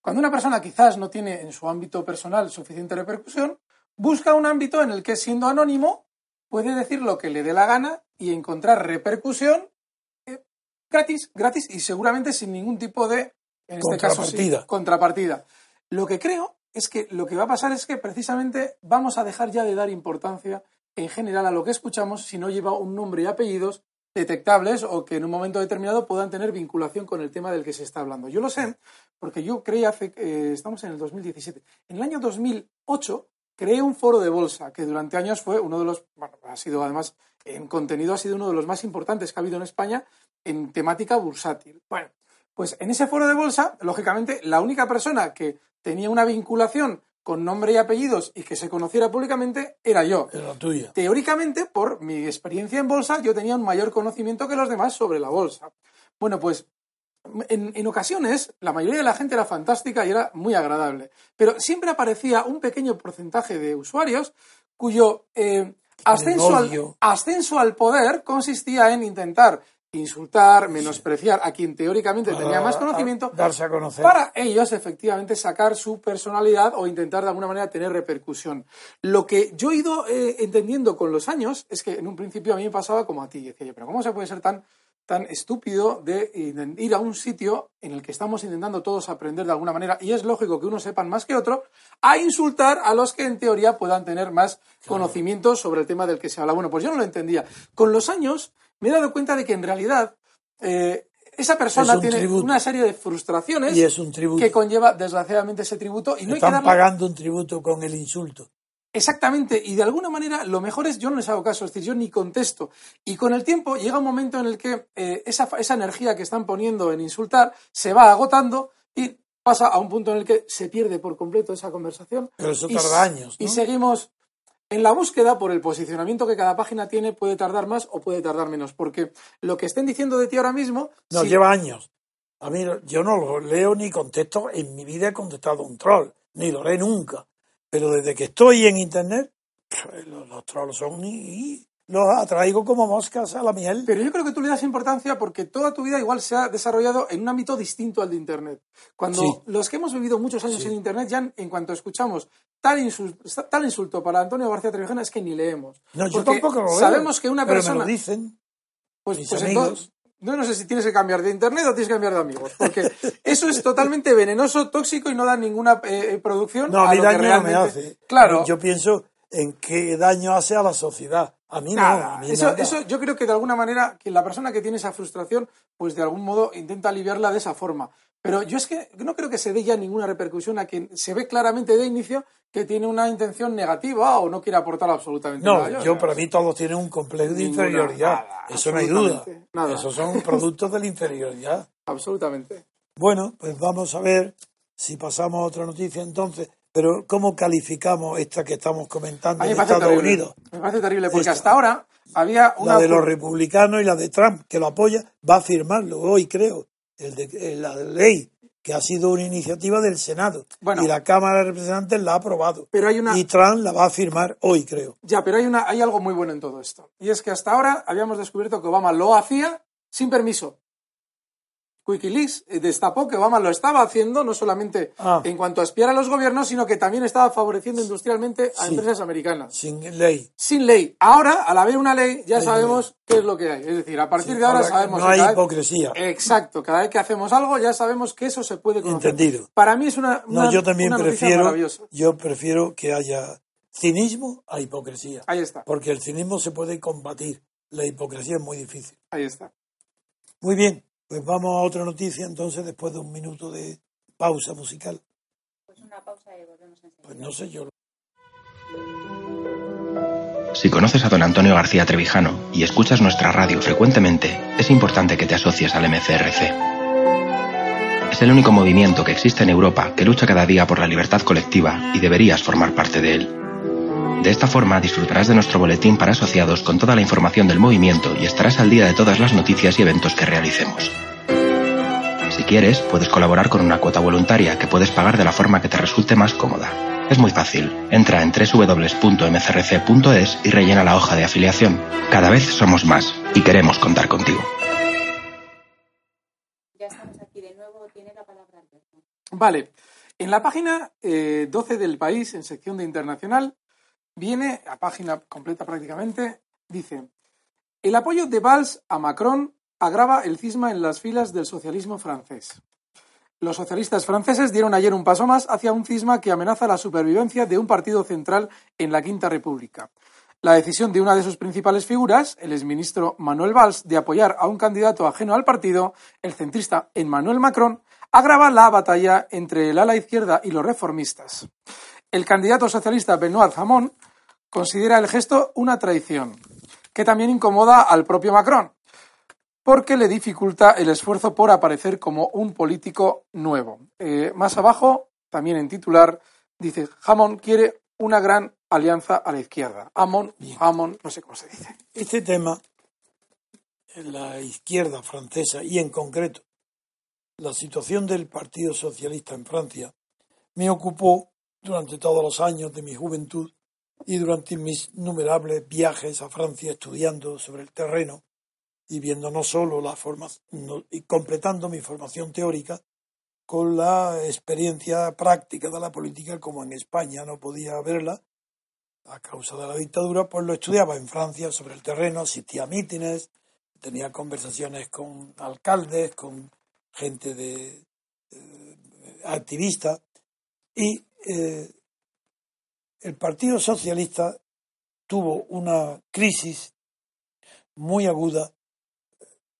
Cuando una persona quizás no tiene en su ámbito personal suficiente repercusión, busca un ámbito en el que siendo anónimo puede decir lo que le dé la gana y encontrar repercusión eh, gratis, gratis y seguramente sin ningún tipo de, en este caso, contrapartida. Lo que creo es que lo que va a pasar es que precisamente vamos a dejar ya de dar importancia en general a lo que escuchamos si no lleva un nombre y apellidos detectables o que en un momento determinado puedan tener vinculación con el tema del que se está hablando. Yo lo sé porque yo creé hace, eh, estamos en el 2017, en el año 2008 creé un foro de bolsa que durante años fue uno de los, bueno, ha sido además en contenido ha sido uno de los más importantes que ha habido en España en temática bursátil. Bueno, pues en ese foro de bolsa, lógicamente, la única persona que tenía una vinculación con nombre y apellidos y que se conociera públicamente era yo. Era tuya. Teóricamente, por mi experiencia en bolsa, yo tenía un mayor conocimiento que los demás sobre la bolsa. Bueno, pues en, ocasiones la mayoría de la gente era fantástica y era muy agradable, pero siempre aparecía un pequeño porcentaje de usuarios cuyo eh, ascenso, ascenso al poder consistía en intentar insultar, menospreciar a quien teóricamente tenía más conocimiento, darse a conocer. para ellos efectivamente sacar su personalidad o intentar de alguna manera tener repercusión. Lo que yo he ido eh, entendiendo con los años es que en un principio a mí me pasaba como a ti, decía yo, pero ¿cómo se puede ser tan tan estúpido de ir a un sitio en el que estamos intentando todos aprender de alguna manera, y es lógico que unos sepan más que otro, a insultar a los que en teoría puedan tener más conocimientos sobre el tema del que se habla. Bueno, pues yo no lo entendía. Con los años me he dado cuenta de que en realidad eh, esa persona tiene una serie de frustraciones que conlleva desgraciadamente ese tributo y no Están pagando un tributo con el insulto. Exactamente, y de alguna manera lo mejor es yo no les hago caso, es decir, yo ni contesto. Y con el tiempo llega un momento en el que eh, esa, esa energía que están poniendo en insultar se va agotando y pasa a un punto en el que se pierde por completo esa conversación. Pero eso tarda años. Y seguimos en la búsqueda, por el posicionamiento que cada página tiene, puede tardar más o puede tardar menos, porque lo que estén diciendo de ti ahora mismo... No, lleva años. A mí, yo no lo leo ni contesto, en mi vida he contestado un troll, ni lo haré nunca. Pero desde que estoy en Internet, los, trolls son y, los atraigo como moscas a la miel. Pero yo creo que tú le das importancia porque toda tu vida igual se ha desarrollado en un ámbito distinto al de Internet. Cuando los que hemos vivido muchos años en Internet, ya en cuanto escuchamos tal insulto, tal insulto para Antonio García Trevijana es que ni leemos. No, yo tampoco lo leo. Sabemos que una persona. Pero me lo dicen. Pues, mis pues amigos. no, no sé si tienes que cambiar de internet o tienes que cambiar de amigos, porque eso es totalmente venenoso, tóxico y no da ninguna eh, eh, producción. No, a, mí daño no me hace. Claro. Yo pienso en qué daño hace a la sociedad. A mí no. eso, eso yo creo que de alguna manera que la persona que tiene esa frustración, pues de algún modo intenta aliviarla de esa forma. Pero yo es que no creo que se dé ya ninguna repercusión a quien se ve claramente de inicio que tiene una intención negativa o no quiere aportar absolutamente nada. No, yo para mí todos tienen un complejo de inferioridad. Eso no hay duda. Esos son productos de la inferioridad. Absolutamente. Bueno, pues vamos a ver si pasamos a otra noticia entonces. Pero ¿cómo calificamos esta que estamos comentando en Estados Unidos? Me parece terrible, porque hasta ahora había una... La de los republicanos y la de Trump, que lo apoya, va a firmarlo hoy, creo el de, la ley que ha sido una iniciativa del Senado Bueno. y la Cámara de Representantes la ha aprobado. Pero hay una. Y Trump la va a firmar hoy, creo. Ya, pero hay, una, hay algo muy bueno en todo esto. Y es que hasta ahora habíamos descubierto que Obama lo hacía sin permiso. Wikileaks eh, destapó que Obama lo estaba haciendo no solamente Ah. en cuanto a espiar a los gobiernos, sino que también estaba favoreciendo industrialmente a Sí. empresas americanas. Sin ley. Sin ley. Ahora, al haber una ley, ya Hay sabemos qué es lo que hay. Es decir, a partir Sí, de ahora ahora sabemos... no hay vez- hipocresía. Exacto. Cada vez que hacemos algo, ya sabemos que eso se puede conocer. Entendido. Para mí es una, No, una- yo también una prefiero, yo prefiero que haya cinismo a hipocresía. Ahí está. Porque el cinismo se puede combatir. La hipocresía es muy difícil. Ahí está. Muy bien, pues vamos a otra noticia entonces después de un minuto de pausa musical. Pues una pausa y volvemos enseguida. Pues no sé yo. Si conoces a don Antonio García Trevijano y escuchas nuestra radio frecuentemente, es importante que te asocies al MCRC. Es el único movimiento que existe en Europa que lucha cada día por la libertad colectiva y deberías formar parte de él. De esta forma disfrutarás de nuestro boletín para asociados con toda la información del movimiento y estarás al día de todas las noticias y eventos que realicemos. Si quieres, puedes colaborar con una cuota voluntaria que puedes pagar de la forma que te resulte más cómoda. Es muy fácil. Entra en www.mcrc.es y rellena la hoja de afiliación. Cada vez somos más y queremos contar contigo. Ya estamos aquí de nuevo. Tiene la palabra Alberto. Vale. En la página eh, 12 del país, en sección de internacional, viene, a página completa prácticamente, dice, el apoyo de Valls a Macron agrava el cisma en las filas del socialismo francés. Los socialistas franceses dieron ayer un paso más hacia un cisma que amenaza la supervivencia de un partido central en la Quinta República. La decisión de una de sus principales figuras, el exministro Manuel Valls, de apoyar a un candidato ajeno al partido, el centrista Emmanuel Macron, agrava la batalla entre el ala izquierda y los reformistas. El candidato socialista Benoit Hamon considera el gesto una traición, que también incomoda al propio Macron, porque le dificulta el esfuerzo por aparecer como un político nuevo. Eh, más abajo, también en titular, dice, Hamon quiere una gran alianza a la izquierda. Hamon, Hamon, no sé cómo se dice. Este tema, en la izquierda francesa y en concreto la situación del Partido Socialista en Francia, me ocupó durante todos los años de mi juventud y durante mis innumerables viajes a Francia estudiando sobre el terreno y viendo no solo la formación, y completando mi formación teórica con la experiencia práctica de la política, como en España no podía verla a causa de la dictadura, pues lo estudiaba en Francia sobre el terreno, asistía a mítines, tenía conversaciones con alcaldes, con gente de eh, activista y eh, el Partido Socialista tuvo una crisis muy aguda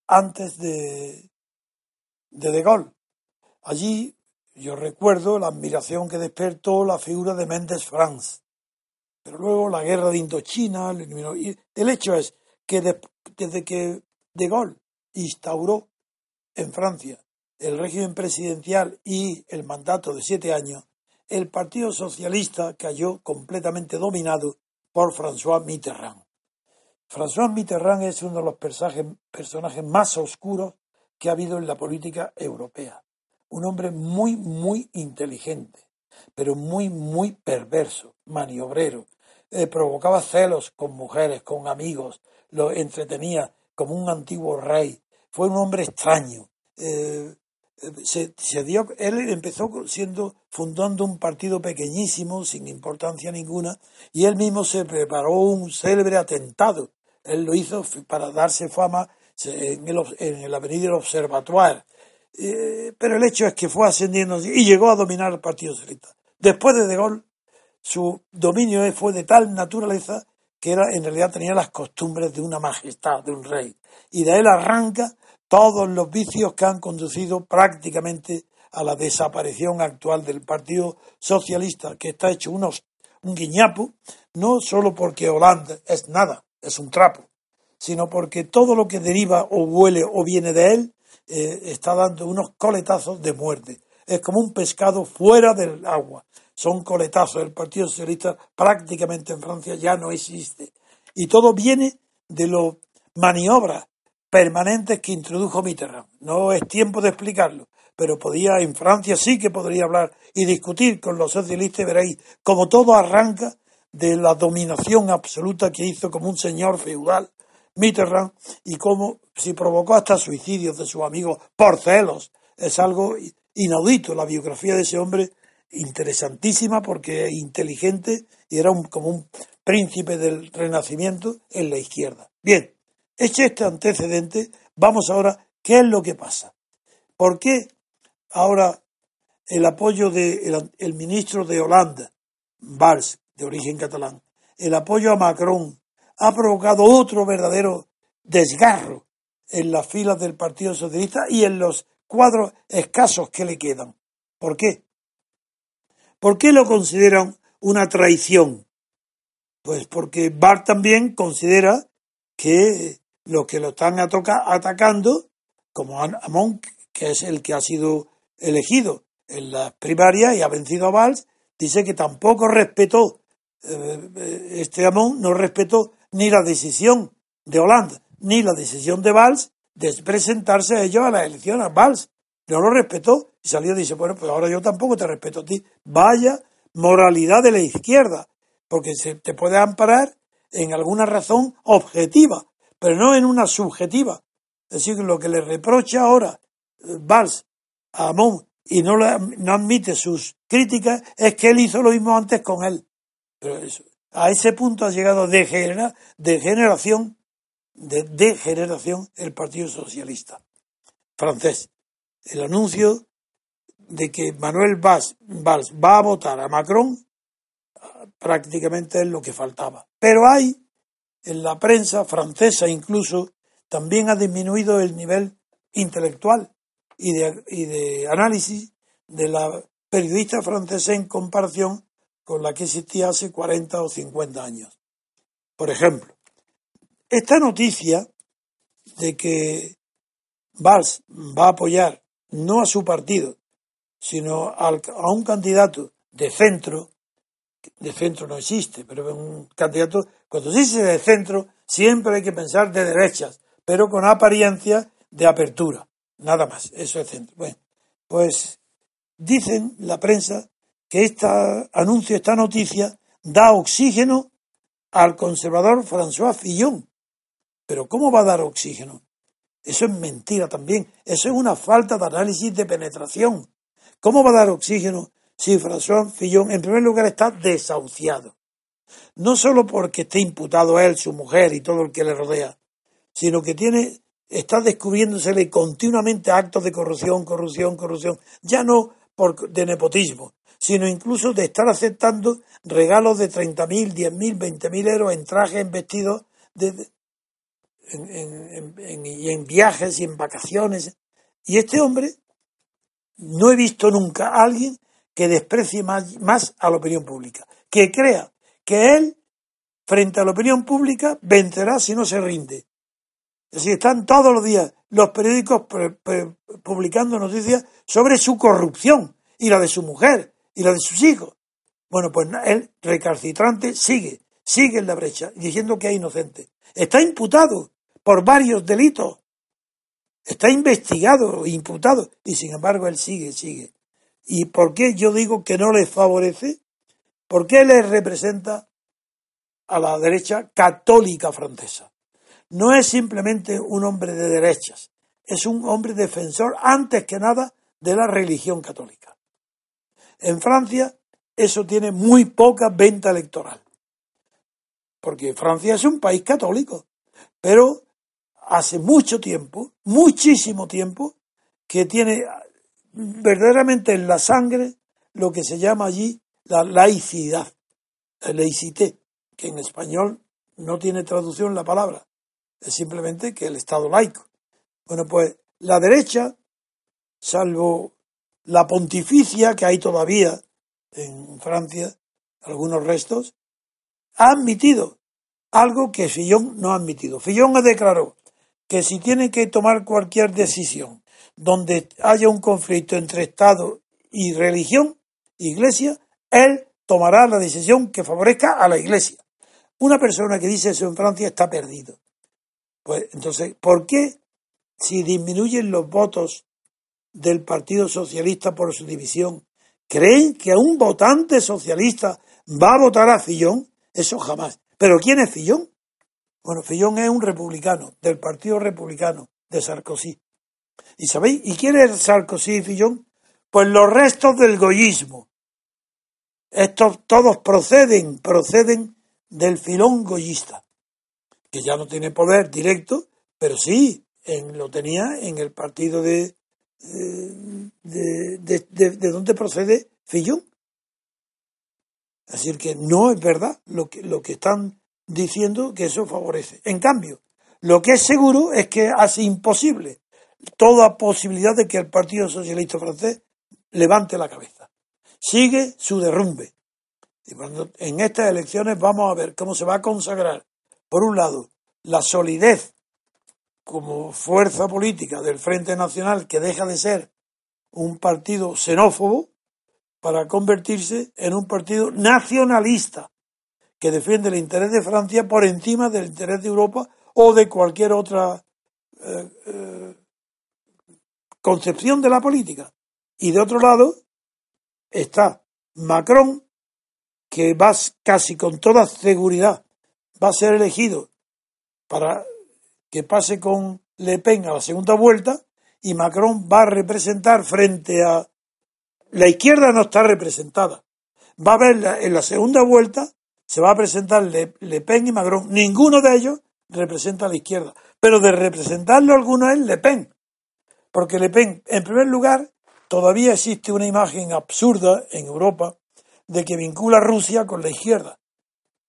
antes de, de Gaulle. Allí yo recuerdo la admiración que despertó la figura de Méndez France. Pero luego la guerra de Indochina. Y el hecho es que de- desde que De Gaulle instauró en Francia el régimen presidencial y el mandato de siete años, el Partido Socialista cayó completamente dominado por François Mitterrand. François Mitterrand es uno de los personajes, más oscuros que ha habido en la política europea. Un hombre muy, muy inteligente, pero muy, muy perverso, maniobrero. Eh, provocaba celos con mujeres, con amigos, lo entretenía como un antiguo rey. Fue un hombre extraño. Eh, se, se dio, él empezó siendo fundando un partido pequeñísimo, sin importancia ninguna, y él mismo se preparó un célebre atentado. Él lo hizo para darse fama en el, en el Avenida del Observatoire. Eh, pero el hecho es que fue ascendiendo y llegó a dominar el Partido Socialista. Después de De Gaulle, su dominio fue de tal naturaleza que era, en realidad tenía las costumbres de una majestad, de un rey. Y de él arranca todos los vicios que han conducido prácticamente a la desaparición actual del Partido Socialista, que está hecho unos, un guiñapo, no solo porque Holanda es nada, es un trapo, sino porque todo lo que deriva o huele o viene de él eh, está dando unos coletazos de muerte. Es como un pescado fuera del agua. Son coletazos. El Partido Socialista prácticamente en Francia ya no existe. Y todo viene de las maniobras permanentes que introdujo Mitterrand. No es tiempo de explicarlo, pero podía en Francia sí que podría hablar y discutir con los socialistas y veréis como todo arranca de la dominación absoluta que hizo como un señor feudal Mitterrand y cómo si provocó hasta suicidios de sus amigos por celos. Es algo inaudito la biografía de ese hombre, interesantísima porque es inteligente y era un, como un príncipe del renacimiento en la izquierda. Bien, hecho este antecedente, vamos ahora, ¿qué es lo que pasa? ¿Por qué ahora el apoyo del el ministro de Holanda, Valls, de origen catalán, el apoyo a Macron ha provocado otro verdadero desgarro en las filas del Partido Socialista y en los cuadros escasos que le quedan. ¿Por qué? ¿Por qué lo consideran una traición? Pues porque Bart también considera que los que lo están atacando, como Amon, que es el que ha sido elegido en las primarias y ha vencido a Valls, dice que tampoco respetó, eh, este Amon no respetó ni la decisión de Holanda, ni la decisión de Valls de presentarse a ellos a las elecciones. Valls no lo respetó y salió y dice, bueno, pues ahora yo tampoco te respeto a ti. Vaya moralidad de la izquierda, porque se te puede amparar en alguna razón objetiva, pero no en una subjetiva. Es decir, lo que le reprocha ahora eh, Valls a Amon y no, no admite sus críticas es que él hizo lo mismo antes con él. Pero eso, a ese punto ha llegado de, generación, de degeneración el Partido Socialista francés. El anuncio de que Manuel Valls, va a votar a Macron prácticamente es lo que faltaba. Pero hay, en la prensa francesa incluso, también ha disminuido el nivel intelectual y de, y de análisis de la periodista francesa en comparación con la que existía hace 40 o 50 años. Por ejemplo, esta noticia de que Valls va a apoyar no a su partido, sino a un candidato de centro, de centro no existe, pero un candidato, cuando se dice de centro, siempre hay que pensar de derechas, pero con apariencia de apertura, nada más, eso es centro. Bueno, pues dicen la prensa que este anuncio, esta noticia, da oxígeno al conservador François Fillon. Pero ¿cómo va a dar oxígeno? Eso es mentira también. Eso es una falta de análisis de penetración. ¿Cómo va a dar oxígeno si François Fillon, en primer lugar, está desahuciado? No solo porque esté imputado él, su mujer y todo el que le rodea, sino que tiene, está descubriéndosele continuamente actos de corrupción, corrupción, corrupción. Ya no por, de nepotismo, sino incluso de estar aceptando regalos de 30.000, 10.000, 20.000 euros en trajes, en vestidos, de, en, y en viajes y en vacaciones. Y este hombre, no he visto nunca a alguien que desprecie más a la opinión pública, que crea que él, frente a la opinión pública, vencerá si no se rinde. Es decir, están todos los días los periódicos publicando noticias sobre su corrupción y la de su mujer y la de sus hijos. Bueno, pues él, recalcitrante, sigue, sigue en la brecha, diciendo que es inocente. Está imputado por varios delitos. Está investigado, imputado, y sin embargo él sigue, sigue. ¿Y por qué yo digo que no le favorece? Porque le representa a la derecha católica francesa. No es simplemente un hombre de derechas, es un hombre defensor antes que nada de la religión católica. En Francia eso tiene muy poca venta electoral, porque Francia es un país católico, pero hace mucho tiempo, muchísimo tiempo, que tiene verdaderamente en la sangre lo que se llama allí la laicidad, la laicité, que en español no tiene traducción la palabra, es simplemente que el Estado laico. Bueno, pues la derecha, salvo la pontificia que hay todavía en Francia, algunos restos, ha admitido algo que Fillon no ha admitido. Fillon declaró que si tiene que tomar cualquier decisión donde haya un conflicto entre Estado y religión, Iglesia, él tomará la decisión que favorezca a la Iglesia. Una persona que dice eso en Francia está perdido. Pues entonces, ¿por qué si disminuyen los votos del Partido Socialista por su división, ¿creen que un votante socialista va a votar a Fillón? Eso jamás. ¿Pero quién es Fillón? Bueno, Fillón es un republicano, del Partido Republicano, de Sarkozy. ¿Y sabéis? ¿Y quién es Sarkozy y Fillón? Pues los restos del goyismo. Estos todos proceden, proceden del filón goyista, que ya no tiene poder directo, pero sí en, lo tenía en el partido de, eh, de, de, de, donde procede Fillón. Así que no es verdad lo que, lo que están diciendo que eso favorece. En cambio, lo que es seguro es que hace imposible toda posibilidad de que el Partido Socialista francés levante la cabeza. Sigue su derrumbe. Y cuando en estas elecciones vamos a ver cómo se va a consagrar, por un lado, la solidez como fuerza política del Frente Nacional que deja de ser un partido xenófobo para convertirse en un partido nacionalista que defiende el interés de Francia por encima del interés de Europa o de cualquier otra eh, eh, concepción de la política. Y de otro lado está Macron, que va casi con toda seguridad, va a ser elegido para que pase con Le Pen a la segunda vuelta y Macron va a representar frente a la izquierda no está representada. Va a haber en la segunda vuelta se va a presentar Le, Le, Pen y Macron. Ninguno de ellos representa a la izquierda, pero de representarlo alguno es Le Pen. Porque Le Pen, en primer lugar, todavía existe una imagen absurda en Europa de que vincula Rusia con la izquierda.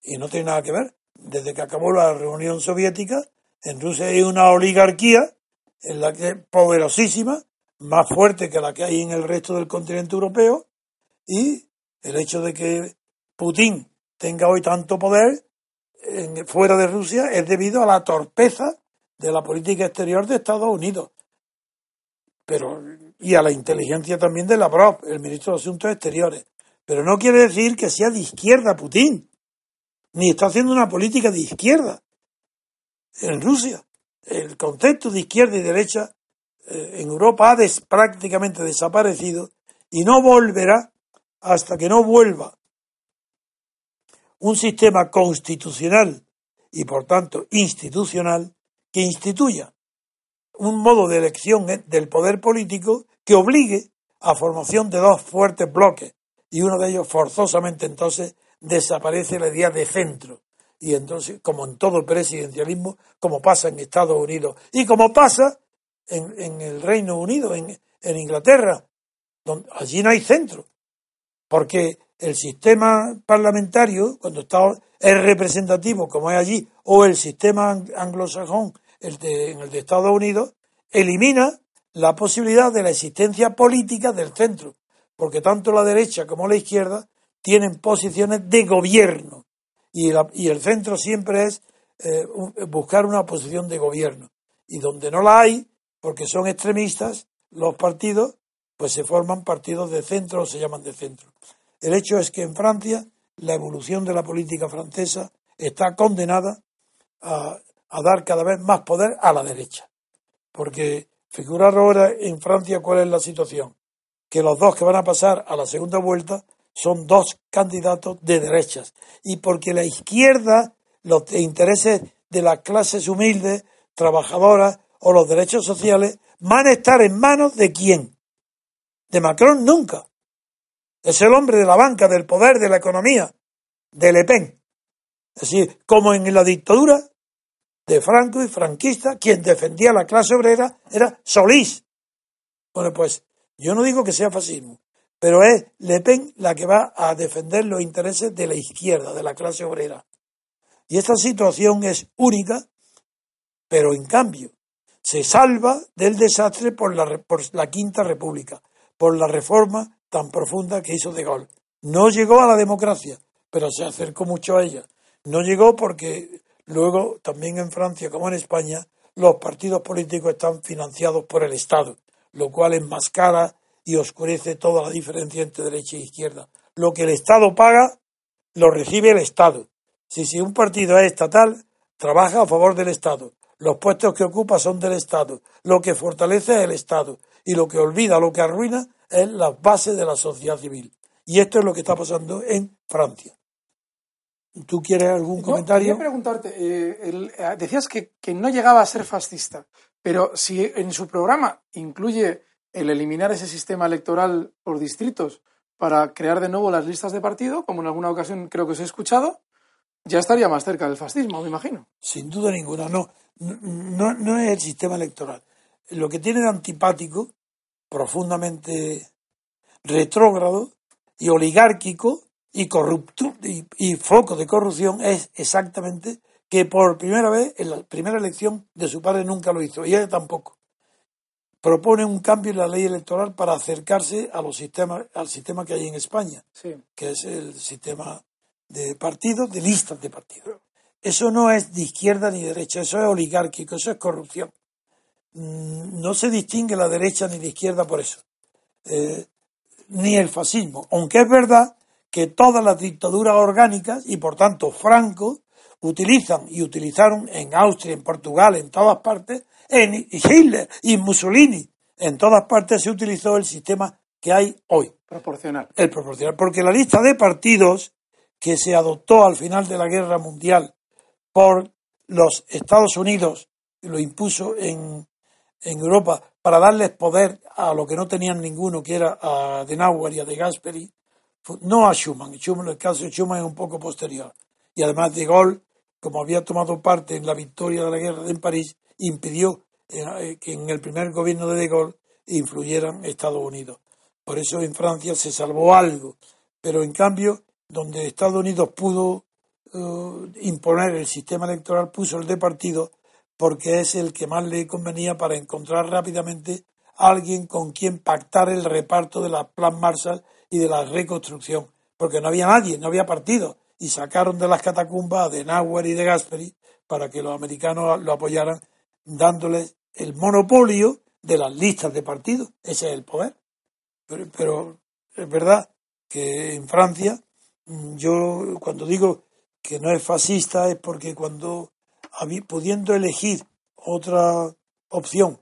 Y no tiene nada que ver. Desde que acabó la reunión soviética, en Rusia hay una oligarquía en la que poderosísima, más fuerte que la que hay en el resto del continente europeo, y el hecho de que Putin tenga hoy tanto poder fuera de Rusia es debido a la torpeza de la política exterior de Estados Unidos pero y a la inteligencia también de Lavrov, el ministro de Asuntos Exteriores. Pero no quiere decir que sea de izquierda Putin, ni está haciendo una política de izquierda en Rusia. El concepto de izquierda y derecha eh, en Europa ha prácticamente desaparecido y no volverá hasta que no vuelva un sistema constitucional y por tanto institucional que instituya un modo de elección del poder político que obligue a formación de dos fuertes bloques y uno de ellos forzosamente entonces desaparece la idea de centro. Y entonces como en todo presidencialismo como pasa en Estados Unidos y como pasa en, el Reino Unido en, en Inglaterra donde allí no hay centro porque el sistema parlamentario cuando está es representativo como es allí o el sistema anglosajón el de, en el de Estados Unidos, elimina la posibilidad de la existencia política del centro, porque tanto la derecha como la izquierda tienen posiciones de gobierno y, y el centro siempre es eh, buscar una posición de gobierno. Y donde no la hay, porque son extremistas, los partidos, pues se forman partidos de centro o se llaman de centro. El hecho es que en Francia la evolución de la política francesa está condenada a a dar cada vez más poder a la derecha. Porque figurar ahora en Francia cuál es la situación. Que los dos que van a pasar a la segunda vuelta son dos candidatos de derechas. Y porque la izquierda, los intereses de las clases humildes, trabajadoras o los derechos sociales van a estar en manos de quién? De Macron nunca. Es el hombre de la banca, del poder, de la economía, de Le Pen. Es decir, como en la dictadura, de Franco y franquista, quien defendía la clase obrera era Solís. Bueno, pues yo no digo que sea fascismo, pero es Le Pen la que va a defender los intereses de la izquierda, de la clase obrera. Y esta situación es única, pero en cambio se salva del desastre por la, por la Quinta República, por la reforma tan profunda que hizo De Gaulle. No llegó a la democracia, pero se acercó mucho a ella. No llegó porque Luego, también en Francia como en España, los partidos políticos están financiados por el Estado, lo cual enmascara y oscurece toda la diferencia entre derecha e izquierda. Lo que el Estado paga, lo recibe el Estado. Si, si un partido es estatal, trabaja a favor del Estado. Los puestos que ocupa son del Estado. Lo que fortalece es el Estado. y lo que olvida, lo que arruina, es la base de la sociedad civil. Y esto es lo que está pasando en Francia. ¿Tú quieres algún comentario? Quería preguntarte, eh, eh, decías que, que, no llegaba a ser fascista, pero si en su programa incluye el eliminar ese sistema electoral por distritos para crear de nuevo las listas de partido, como en alguna ocasión creo que os he escuchado, ya estaría más cerca del fascismo, me imagino. Sin duda ninguna, no. No, no es el sistema electoral. Lo que tiene de antipático, profundamente retrógrado y oligárquico, y, corrupto, y, foco de corrupción es exactamente que por primera vez, en la primera elección de su padre nunca lo hizo, y él tampoco. Propone un cambio en la ley electoral para acercarse a los sistemas, al sistema que hay en España, que es el sistema de partidos, de listas de partidos. Eso no es de izquierda ni derecha, eso es oligárquico, eso es corrupción. Mm, no se distingue la derecha ni la izquierda por eso, eh, ni el fascismo, aunque es verdad que todas las dictaduras orgánicas y por tanto Franco utilizan y utilizaron en Austria, en Portugal, en todas partes, en Hitler y Mussolini, en todas partes se utilizó el sistema que hay hoy. Proporcional. El proporcional. Porque la lista de partidos que se adoptó al final de la guerra mundial por los Estados Unidos, lo impuso en, en Europa para darles poder a lo que no tenían ninguno, que era a Denauer y a De Gasperi, no a Schuman. Schuman, el caso de Schuman es un poco posterior. Y además de Gaulle, como había tomado parte en la victoria de la guerra en París, impidió eh, que en el primer gobierno de De Gaulle influyeran Estados Unidos. Por eso en Francia se salvó algo. Pero en cambio, donde Estados Unidos pudo eh, imponer el sistema electoral, puso el de partido porque es el que más le convenía para encontrar rápidamente a alguien con quien pactar el reparto de la Plan Marshall y de la reconstrucción, porque no había nadie, no había partido, y sacaron de las catacumbas de Nauer y de Gasperi para que los americanos lo apoyaran, dándoles el monopolio de las listas de partidos. Ese es el poder. Pero, pero es verdad que en Francia, mm, yo cuando digo que no es fascista es porque cuando pudiendo elegir otra opción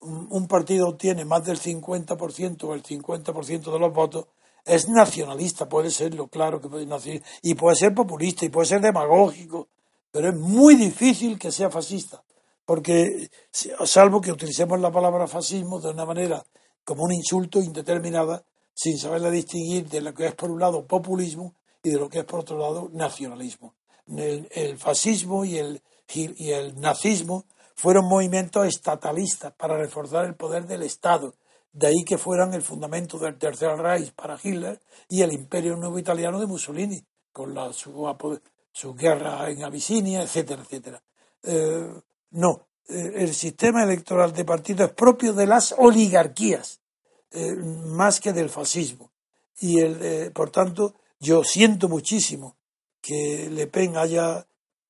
un partido obtiene más del 50% o el 50% de los votos, es nacionalista, puede serlo, claro que puede ser, y puede ser populista, y puede ser demagógico, pero es muy difícil que sea fascista, porque salvo que utilicemos la palabra fascismo de una manera como un insulto indeterminada, sin saberla distinguir de lo que es por un lado populismo y de lo que es por otro lado nacionalismo. El, fascismo y el, y el nazismo fueron movimientos estatalistas para reforzar el poder del Estado. De ahí que fueran el fundamento del Tercer Reich para Hitler y el Imperio Nuevo Italiano de Mussolini, con la, su, guerra en Abisinia, etcétera, etcétera. Eh, no, eh, el sistema electoral de partido es propio de las oligarquías, eh, más que del fascismo. Y, el, por tanto, yo siento muchísimo que Le Pen haya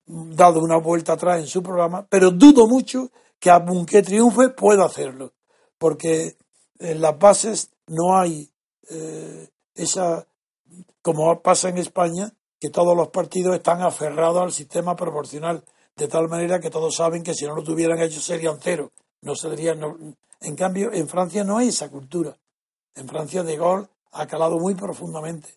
dado una vuelta atrás en su programa, pero dudo mucho que aunque triunfe pueda hacerlo, porque en las bases no hay eh, esa, como pasa en España, que todos los partidos están aferrados al sistema proporcional, de tal manera que todos saben que si no lo tuvieran hecho serían cero, no serían. En cambio, en Francia no hay esa cultura. En Francia De Gaulle ha calado muy profundamente.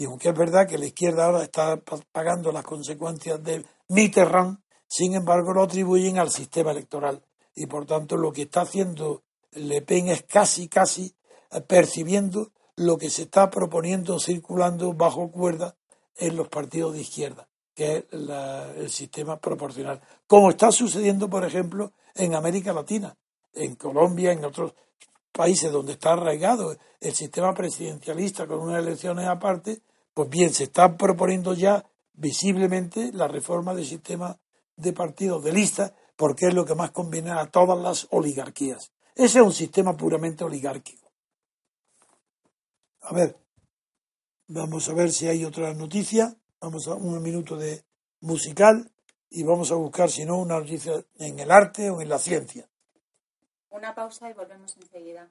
Y aunque es verdad que la izquierda ahora está pagando las consecuencias de Mitterrand, sin embargo, lo atribuyen al sistema electoral. Y por tanto, lo que está haciendo Le Pen es casi, casi eh, percibiendo lo que se está proponiendo circulando bajo cuerda en los partidos de izquierda, que es el sistema proporcional. Como está sucediendo, por ejemplo, en América Latina, en Colombia, en otros países donde está arraigado el sistema presidencialista con unas elecciones aparte, pues bien, se está proponiendo ya visiblemente la reforma del sistema de partidos de lista, porque es lo que más conviene a todas las oligarquías. Ese es un sistema puramente oligárquico. A ver, vamos a ver si hay otra noticia. Vamos a un minuto de musical y vamos a buscar, si no, una noticia en el arte o en la ciencia. Una pausa y volvemos enseguida.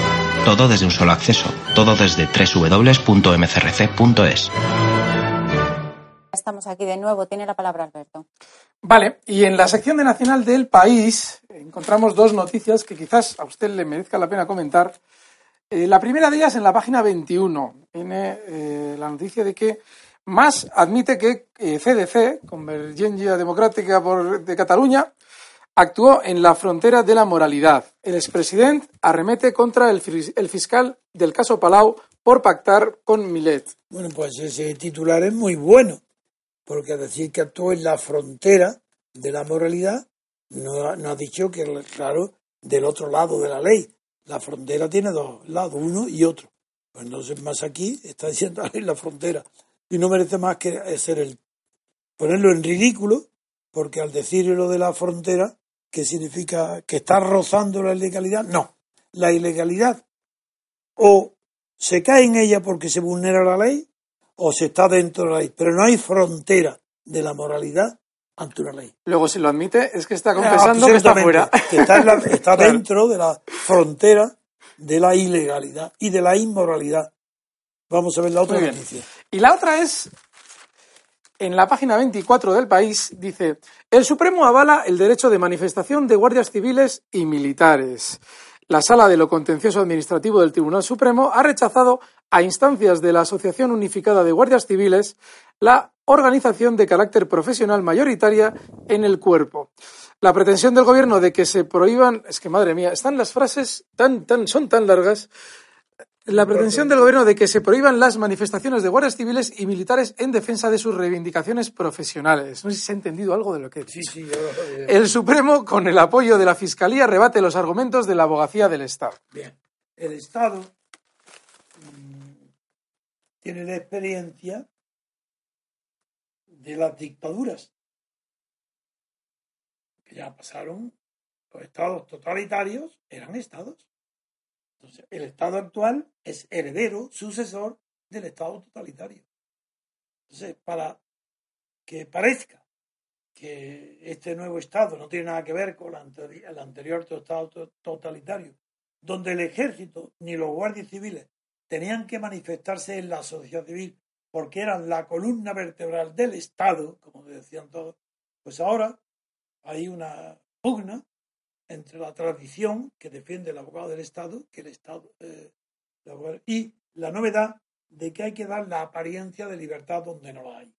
Todo desde un solo acceso, todo desde www.mcrc.es. Estamos aquí de nuevo. Tiene la palabra Alberto. Vale, y en la sección de Nacional del País encontramos dos noticias que quizás a usted le merezca la pena comentar. Eh, la primera de ellas en la página 21 tiene eh, la noticia de que Mas admite que CDC, eh, Convergencia Democrática por, de Cataluña, actuó en la frontera de la moralidad. El expresidente arremete contra el, fiscal del caso Palau por pactar con Milet. Bueno, pues ese titular es muy bueno porque decir que actuó en la frontera de la moralidad no, ha dicho que, claro, del otro lado de la ley. La frontera tiene dos lados, uno y otro. Pues entonces más aquí está diciendo en la frontera. Y no merece más que ser el ponerlo en ridículo, porque al decir lo de la frontera, que significa que está rozando la ilegalidad, no. La ilegalidad o se cae en ella porque se vulnera la ley, o se está dentro de la ley, pero no hay frontera de la moralidad ante una ley. Luego, si lo admite, es que está confesando que está fuera. Que está, dentro de la frontera de la ilegalidad y de la inmoralidad. Vamos a ver la otra noticia. Y la otra es, en la página 24 del país, dice, el Supremo avala el derecho de manifestación de guardias civiles y militares. La Sala de lo Contencioso Administrativo del Tribunal Supremo ha rechazado, a instancias de la Asociación Unificada de Guardias Civiles, la organización de carácter profesional mayoritaria en el cuerpo. La pretensión del Gobierno de que se prohíban, es que madre mía, están las frases tan, tan, son tan largas la pretensión del gobierno de que se prohíban las manifestaciones de guardias civiles y militares en defensa de sus reivindicaciones profesionales. No sé si se ha entendido algo de lo que Sí, sí, El Supremo, con el apoyo de la Fiscalía, rebate los argumentos de la abogacía del Estado. Bien. El Estado mm, tiene la experiencia de las dictaduras que ya pasaron. Los estados totalitarios eran estados entonces, el Estado actual es heredero, sucesor del Estado totalitario. Entonces, para que parezca que este nuevo Estado no tiene nada que ver con el anterior Estado totalitario, donde el ejército ni los guardias civiles tenían que manifestarse en la sociedad civil porque eran la columna vertebral del Estado, como decían todos, pues ahora hay una pugna entre la tradición que defiende el abogado del Estado, eh, y la novedad de que hay que dar la apariencia de libertad donde no la hay.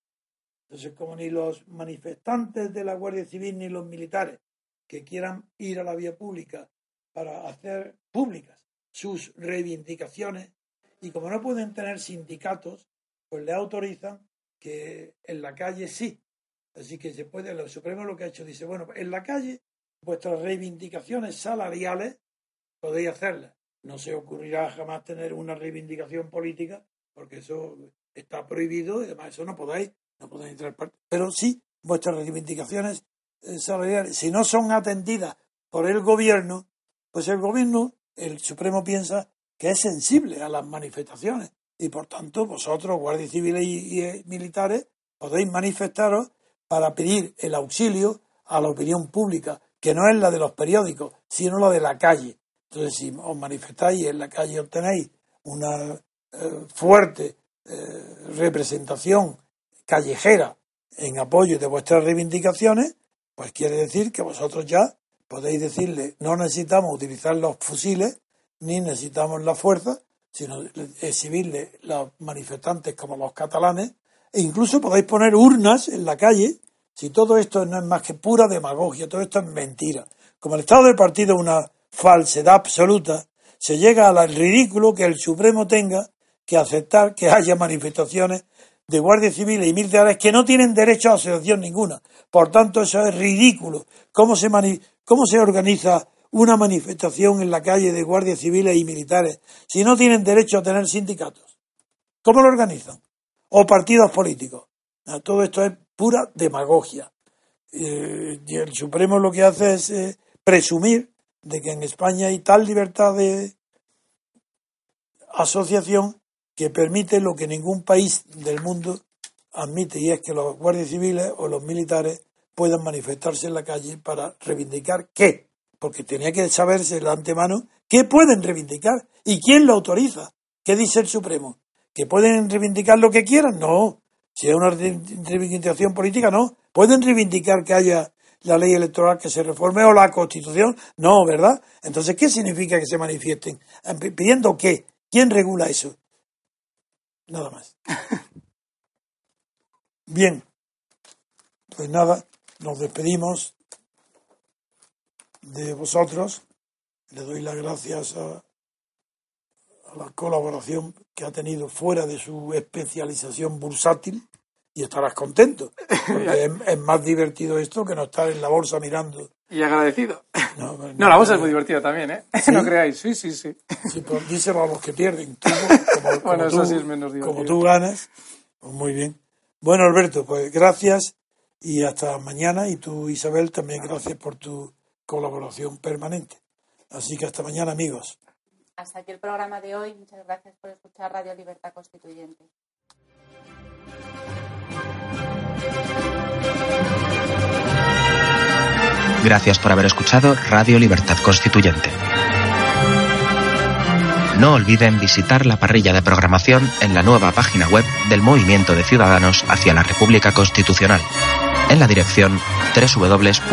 Entonces, como ni los manifestantes de la Guardia Civil ni los militares que quieran ir a la vía pública para hacer públicas sus reivindicaciones y como no pueden tener sindicatos, pues le autorizan que en la calle sí. Así que se puede, el Supremo lo que ha hecho dice, bueno, en la calle vuestras reivindicaciones salariales podéis hacerlas. No se ocurrirá jamás tener una reivindicación política, porque eso está prohibido y además eso no podáis, no podéis entrar. Pero sí, vuestras reivindicaciones eh, salariales, si no son atendidas por el gobierno, pues el gobierno, el Supremo piensa que es sensible a las manifestaciones y por tanto vosotros, guardias civiles y, y eh, militares, podéis manifestaros para pedir el auxilio a la opinión pública que no es la de los periódicos, sino la de la calle. Entonces, si os manifestáis en la calle obtenéis una eh, fuerte eh, representación callejera en apoyo de vuestras reivindicaciones, pues quiere decir que vosotros ya podéis decirle no necesitamos utilizar los fusiles ni necesitamos la fuerza, sino exhibirle los manifestantes como los catalanes, e incluso podéis poner urnas en la calle si todo esto no es más que pura demagogia, todo esto es mentira. Como el estado del partido es una falsedad absoluta, se llega al ridículo que el Supremo tenga que aceptar que haya manifestaciones de guardias civiles y militares que no tienen derecho a asociación ninguna. Por tanto, eso es ridículo. ¿Cómo se, cómo se organiza una manifestación en la calle de guardias civiles y militares si no tienen derecho a tener sindicatos? ¿Cómo lo organizan? O partidos políticos. Todo esto es pura demagogia. eh, y el Supremo lo que hace es eh, presumir de que en España hay tal libertad de asociación que permite lo que ningún país del mundo admite y es que los guardias civiles o los militares puedan manifestarse en la calle para reivindicar qué, porque tenía que saberse de antemano qué pueden reivindicar y quién lo autoriza. ¿Qué dice el Supremo? ¿Que pueden reivindicar lo que quieran? No. Si es una reivindicación política, no. ¿Pueden reivindicar que haya la ley electoral que se reforme o la constitución? No, ¿verdad? Entonces, ¿qué significa que se manifiesten? ¿Pidiendo qué? ¿Quién regula eso? Nada más. Bien, pues nada, nos despedimos de vosotros. Le doy las gracias a, la colaboración que ha tenido fuera de su especialización bursátil y estarás contento, porque es, más divertido esto que no estar en la bolsa mirando. Y agradecido. No, la bolsa es muy divertida también, ¿eh? No creáis, sí, sí, sí. Sí, pues díselo a los que pierden. como, bueno, eso sí es menos divertido. Como tú ganas, pues muy bien. Bueno, Alberto, pues gracias y hasta mañana. Y tú, Isabel, también gracias por tu colaboración permanente. Así que hasta mañana, amigos. Hasta aquí el programa de hoy. Muchas gracias por escuchar Radio Libertad Constituyente. Gracias por haber escuchado Radio Libertad Constituyente. No olviden visitar la parrilla de programación en la nueva página web del Movimiento de Ciudadanos hacia la República Constitucional, en la dirección www.mcrc.es.